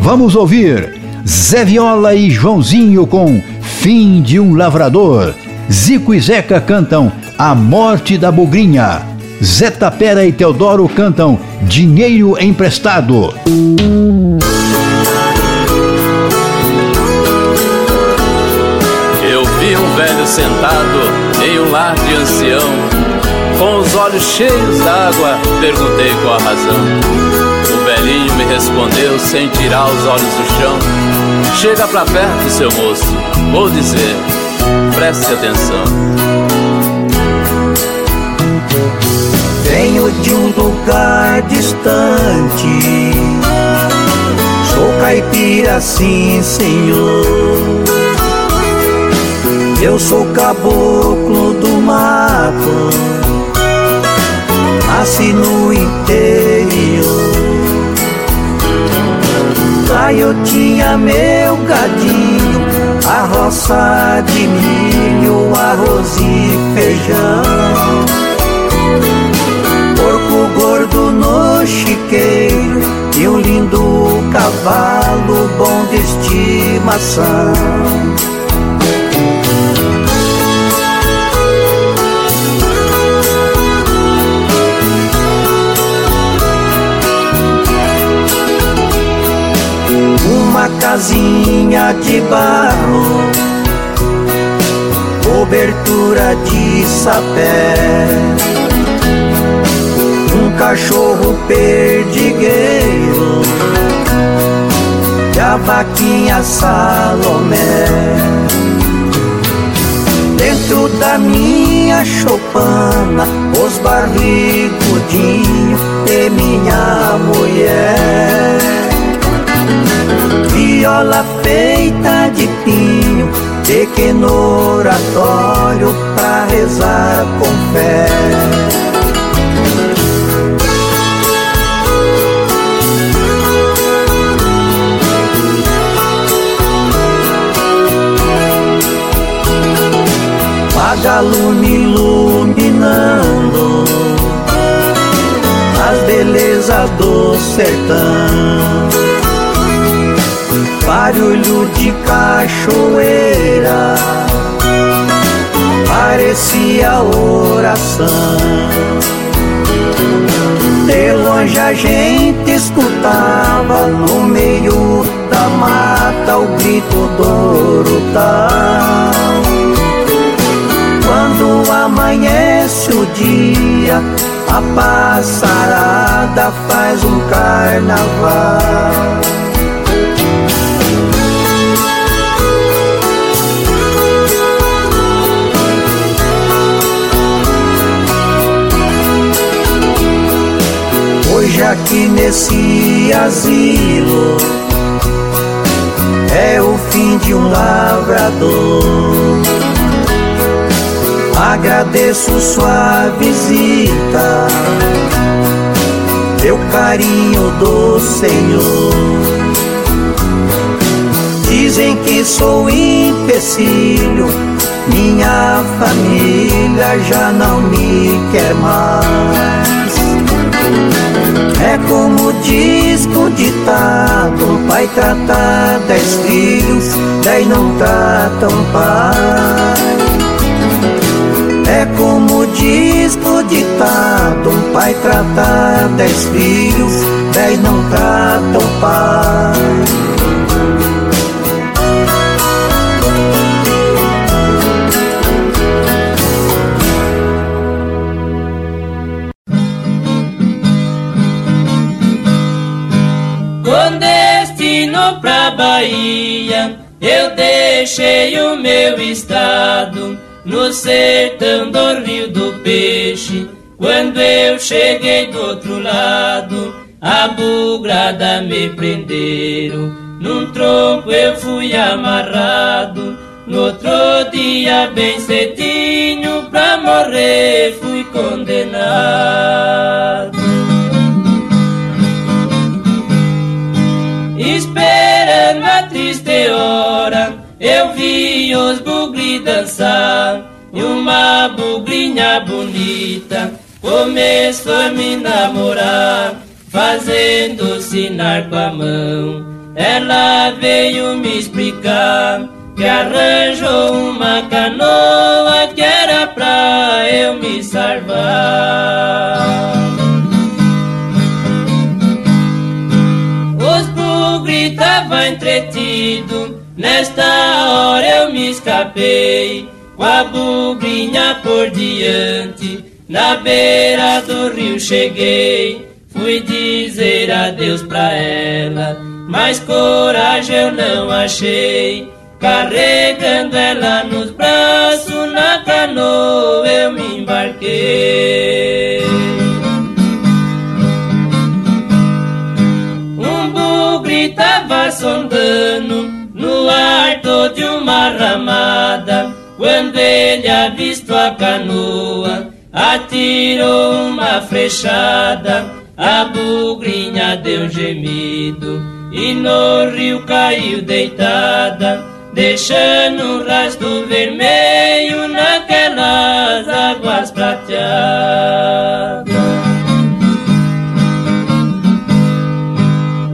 Vamos ouvir Zé Viola e Joãozinho com Fim de um Lavrador. Zico e Zeca cantam A Morte da Bugrinha. Zé Tapera e Teodoro cantam Dinheiro Emprestado. Eu vi um velho sentado em um lar de ancião, com os olhos cheios d'água, perguntei qual a razão. O velhinho respondeu sem tirar os olhos do chão: Chega pra perto, seu moço, vou dizer, preste atenção. Venho de um lugar distante. Sou caipira, sim, senhor. Eu sou caboclo do mato. Nasci no interior. Lá eu tinha meu gadinho, a roça de milho, arroz e feijão porco gordo no chiqueiro e um lindo cavalo bom de estimação. Uma casinha de barro, cobertura de sapé. Um cachorro perdigueiro. E a vaquinha Salomé. Dentro da minha choupana, os barrigudinhos e minha Viola feita de pinho, pequeno oratório pra rezar com fé. vagalume iluminando as belezas do sertão. Barulho de cachoeira parecia oração. De longe a gente escutava no meio da mata o grito do urutau. Quando amanhece o dia, a passarada faz um carnaval. Hoje aqui nesse asilo é o fim de um lavrador. Agradeço sua visita, teu carinho do Senhor. Dizem que sou empecilho, minha família já não me quer mais. É como diz o ditado, pai trata dez filhos, dez não tratam pai. É como diz o ditado, pai trata dez filhos, dez não tratam pai. Pra achei, carregando ela nos braços, na canoa eu me embarquei. Um bugre tava sondando no arco de uma ramada. Quando ele avistou a canoa, atirou uma flechada. A bugrinha deu um gemido e no rio caiu deitada, deixando um rastro vermelho naquelas águas prateadas.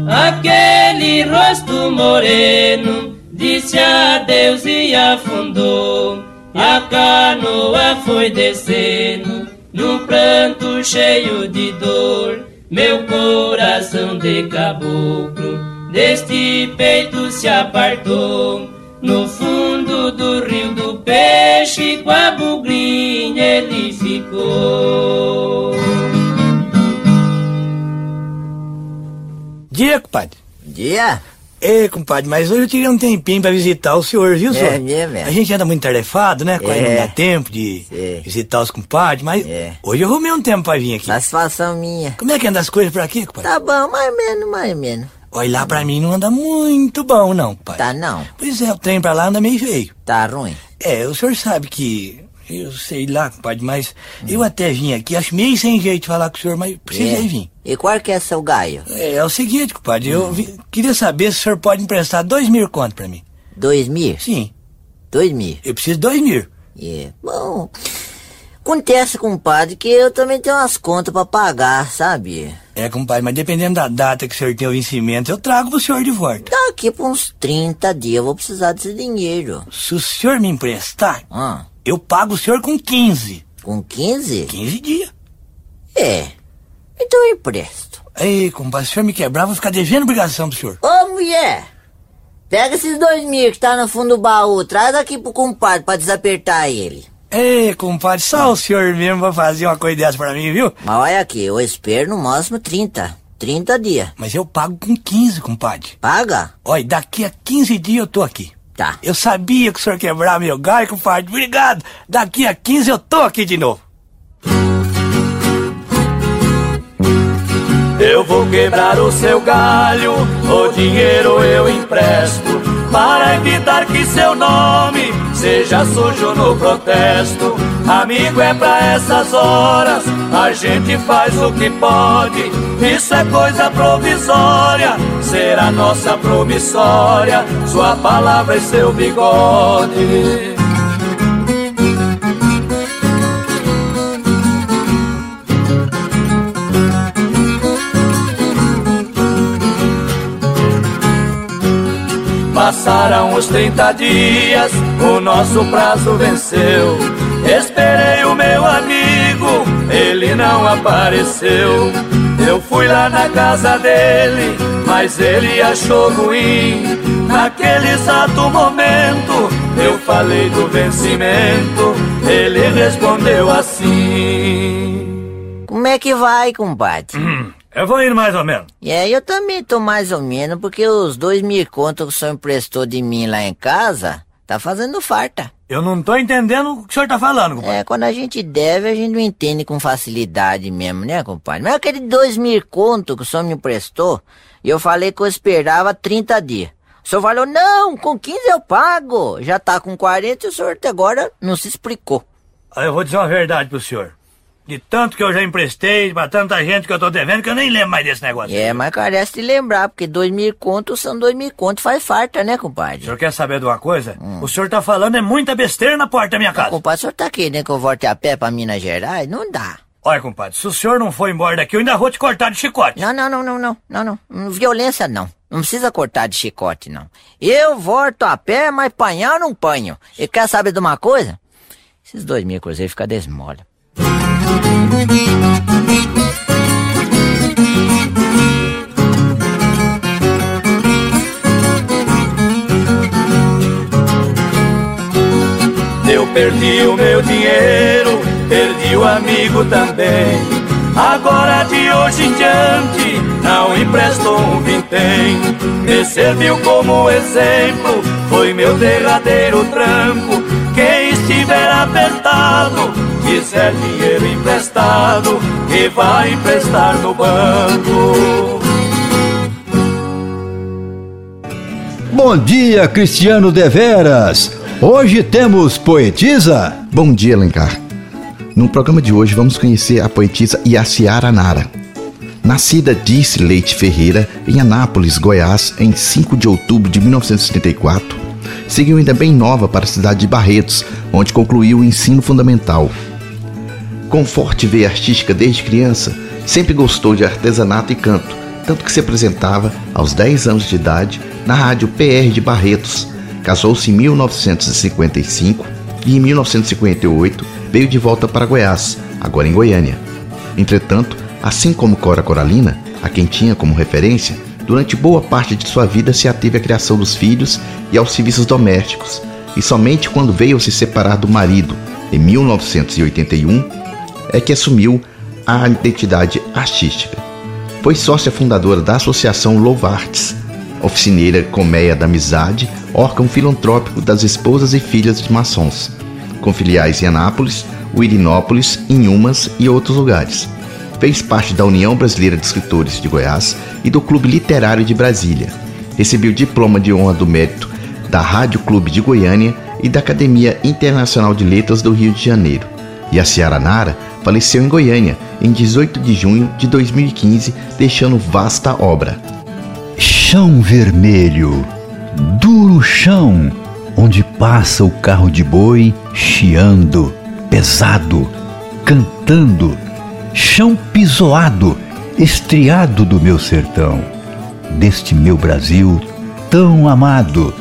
Aquele rosto moreno disse adeus e afundou. A canoa foi descendo num pranto cheio de dor. Meu coração de caboclo deste peito se apartou. No fundo do rio do peixe, com a bugrinha ele ficou. Dia, compadre. Dia? É, compadre, mas hoje eu tirei um tempinho pra visitar o senhor, viu, É senhor? mesmo, é? A gente anda muito tarefado, né? Quase É. não dá tempo de visitar os compadres, mas hoje eu arrumei um tempo pra vir aqui. Satisfação minha. Como é que anda as coisas por aqui, compadre? Tá bom, mais ou menos, mais ou menos. Olha, lá pra mim não anda muito bom, não, compadre. Tá não? Pois é, o trem pra lá anda meio feio. Tá ruim? É, o senhor sabe que... Eu sei lá, compadre, mas eu até vim aqui, acho meio sem jeito de falar com o senhor, mas precisei É. vir. E qual que é seu gaio? É, é o seguinte, compadre, eu vi- queria saber se o senhor pode emprestar dois mil conto pra mim. Dois mil? Sim. Dois mil? Eu preciso de dois mil. É, bom... Acontece, compadre, que eu também tenho umas contas pra pagar, sabe? É, compadre, mas dependendo da data que o senhor tem o vencimento, eu trago pro senhor de volta. Daqui por uns 30 dias eu vou precisar desse dinheiro. Se o senhor me emprestar, Ah, eu pago o senhor com 15. com 15? 15 dias. É. Então eu empresto. Ei, compadre, se o senhor me quebrar, eu vou ficar devendo obrigação pro senhor. Ô, mulher! Pega esses dois mil que tá no fundo do baú, traz aqui pro compadre pra desapertar ele. Ei, compadre, só o senhor mesmo vai fazer uma coisa dessa pra mim, viu? Mas olha aqui, eu espero no máximo 30. 30 dias. Mas eu pago com 15, compadre. Paga? Olha, daqui a 15 dias eu tô aqui. Tá. Eu sabia que o senhor quebrava meu galho, compadre. Obrigado. Daqui a 15 eu tô aqui de novo. Eu vou quebrar o seu galho, o dinheiro eu empresto, para evitar que seu nome seja sujo no protesto. Amigo é pra essas horas, a gente faz o que pode, isso é coisa provisória, será nossa promissória, sua palavra e seu bigode. Passaram os 30 dias, o nosso prazo venceu. Esperei o meu amigo, ele não apareceu. Eu fui lá na casa dele, mas ele achou ruim. Naquele exato momento, eu falei do vencimento. Ele respondeu assim: Como é que vai, compadre? Eu vou indo mais ou menos. Aí eu também tô mais ou menos, porque os dois mil contos que o senhor emprestou de mim lá em casa, tá fazendo farta. Eu não tô entendendo o que o senhor tá falando, compadre. É, quando a gente deve, a gente não entende com facilidade mesmo, né, compadre? Mas aquele dois mil conto que o senhor me emprestou, e eu falei que eu esperava 30 dias. O senhor falou, não, com 15 eu pago. Já tá com 40 e o senhor até agora não se explicou. Eu vou dizer uma verdade pro senhor. De tanto que eu já emprestei pra tanta gente que eu tô devendo que eu nem lembro mais desse negócio. É, mas carece de lembrar, porque dois mil contos são dois mil contos, faz farta, né, O compadre? senhor quer saber de uma coisa? O senhor tá falando é muita besteira na porta da minha casa. Compadre, o senhor tá querendo que eu volte a pé pra Minas Gerais? Não dá. Olha, compadre, se o senhor não for embora daqui, eu ainda vou te cortar de chicote. Não, não, não, não, não, não, não. Hum, Violência não. Não precisa cortar de chicote, não. Eu volto a pé, mas panhar não panho. E quer saber de uma coisa? Esses dois mil cruzeiros ficam desmola. Eu perdi o meu dinheiro, perdi o amigo também. Agora de hoje em diante, não empresto um vintém. Me serviu como exemplo, foi meu derradeiro tranco. Quem estiver apertado, quiser dinheiro emprestado, que vai emprestar no banco. Bom dia, Cristiano Deveras. Hoje temos poetisa? Bom dia, Alencar. No programa de hoje vamos conhecer a poetisa Yaciara Nara. Nascida Dice Leite Ferreira em Anápolis, Goiás, em 5 de outubro de 1974, seguiu ainda bem nova para a cidade de Barretos, onde concluiu o ensino fundamental. Com forte veia artística desde criança, sempre gostou de artesanato e canto, tanto que se apresentava aos 10 anos de idade na rádio PR de Barretos. Casou-se em 1955 e em 1958 veio de volta para Goiás, agora em Goiânia. Entretanto, assim como Cora Coralina, a quem tinha como referência, durante boa parte de sua vida se ateve à criação dos filhos e aos serviços domésticos, e somente quando veio se separar do marido, em 1981, é que assumiu a identidade artística. Foi sócia fundadora da Associação Louvartes, oficineira Colmeia da Amizade, órgão filantrópico das esposas e filhas de maçons, com filiais em Anápolis, Uirinópolis, Inhumas e outros lugares. Fez parte da União Brasileira de Escritores de Goiás e do Clube Literário de Brasília. Recebeu diploma de honra do mérito da Rádio Clube de Goiânia e da Academia Internacional de Letras do Rio de Janeiro. E a Ciara Nara faleceu em Goiânia em 18 de junho de 2015, deixando vasta obra. Chão vermelho, duro chão, onde passa o carro de boi chiando, pesado, cantando. Chão pisoado, estriado do meu sertão, deste meu Brasil tão amado.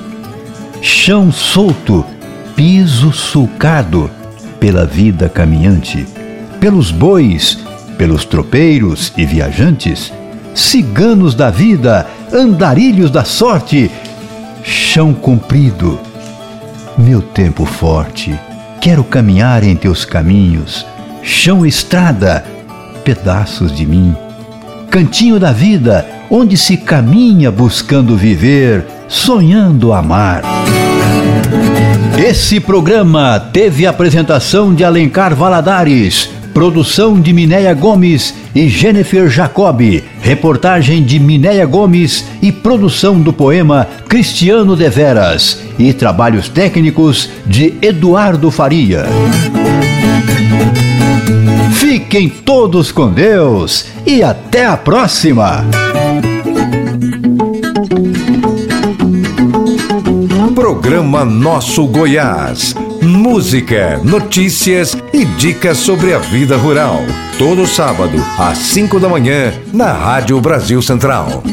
Chão solto, piso sulcado pela vida caminhante, pelos bois, pelos tropeiros e viajantes, ciganos da vida, andarilhos da sorte, chão comprido, meu tempo forte, quero caminhar em teus caminhos, chão estrada, pedaços de mim, cantinho da vida, onde se caminha buscando viver, sonhando amar. Esse programa teve apresentação de Alencar Valadares, produção de Minéia Gomes e Jennifer Jacobi, reportagem de Minéia Gomes e produção do poema Cristiano Deveras e trabalhos técnicos de Eduardo Faria. Fiquem todos com Deus e até a próxima! Programa Nosso Goiás. Música, notícias e dicas sobre a vida rural. Todo sábado, às 5 da manhã, na Rádio Brasil Central.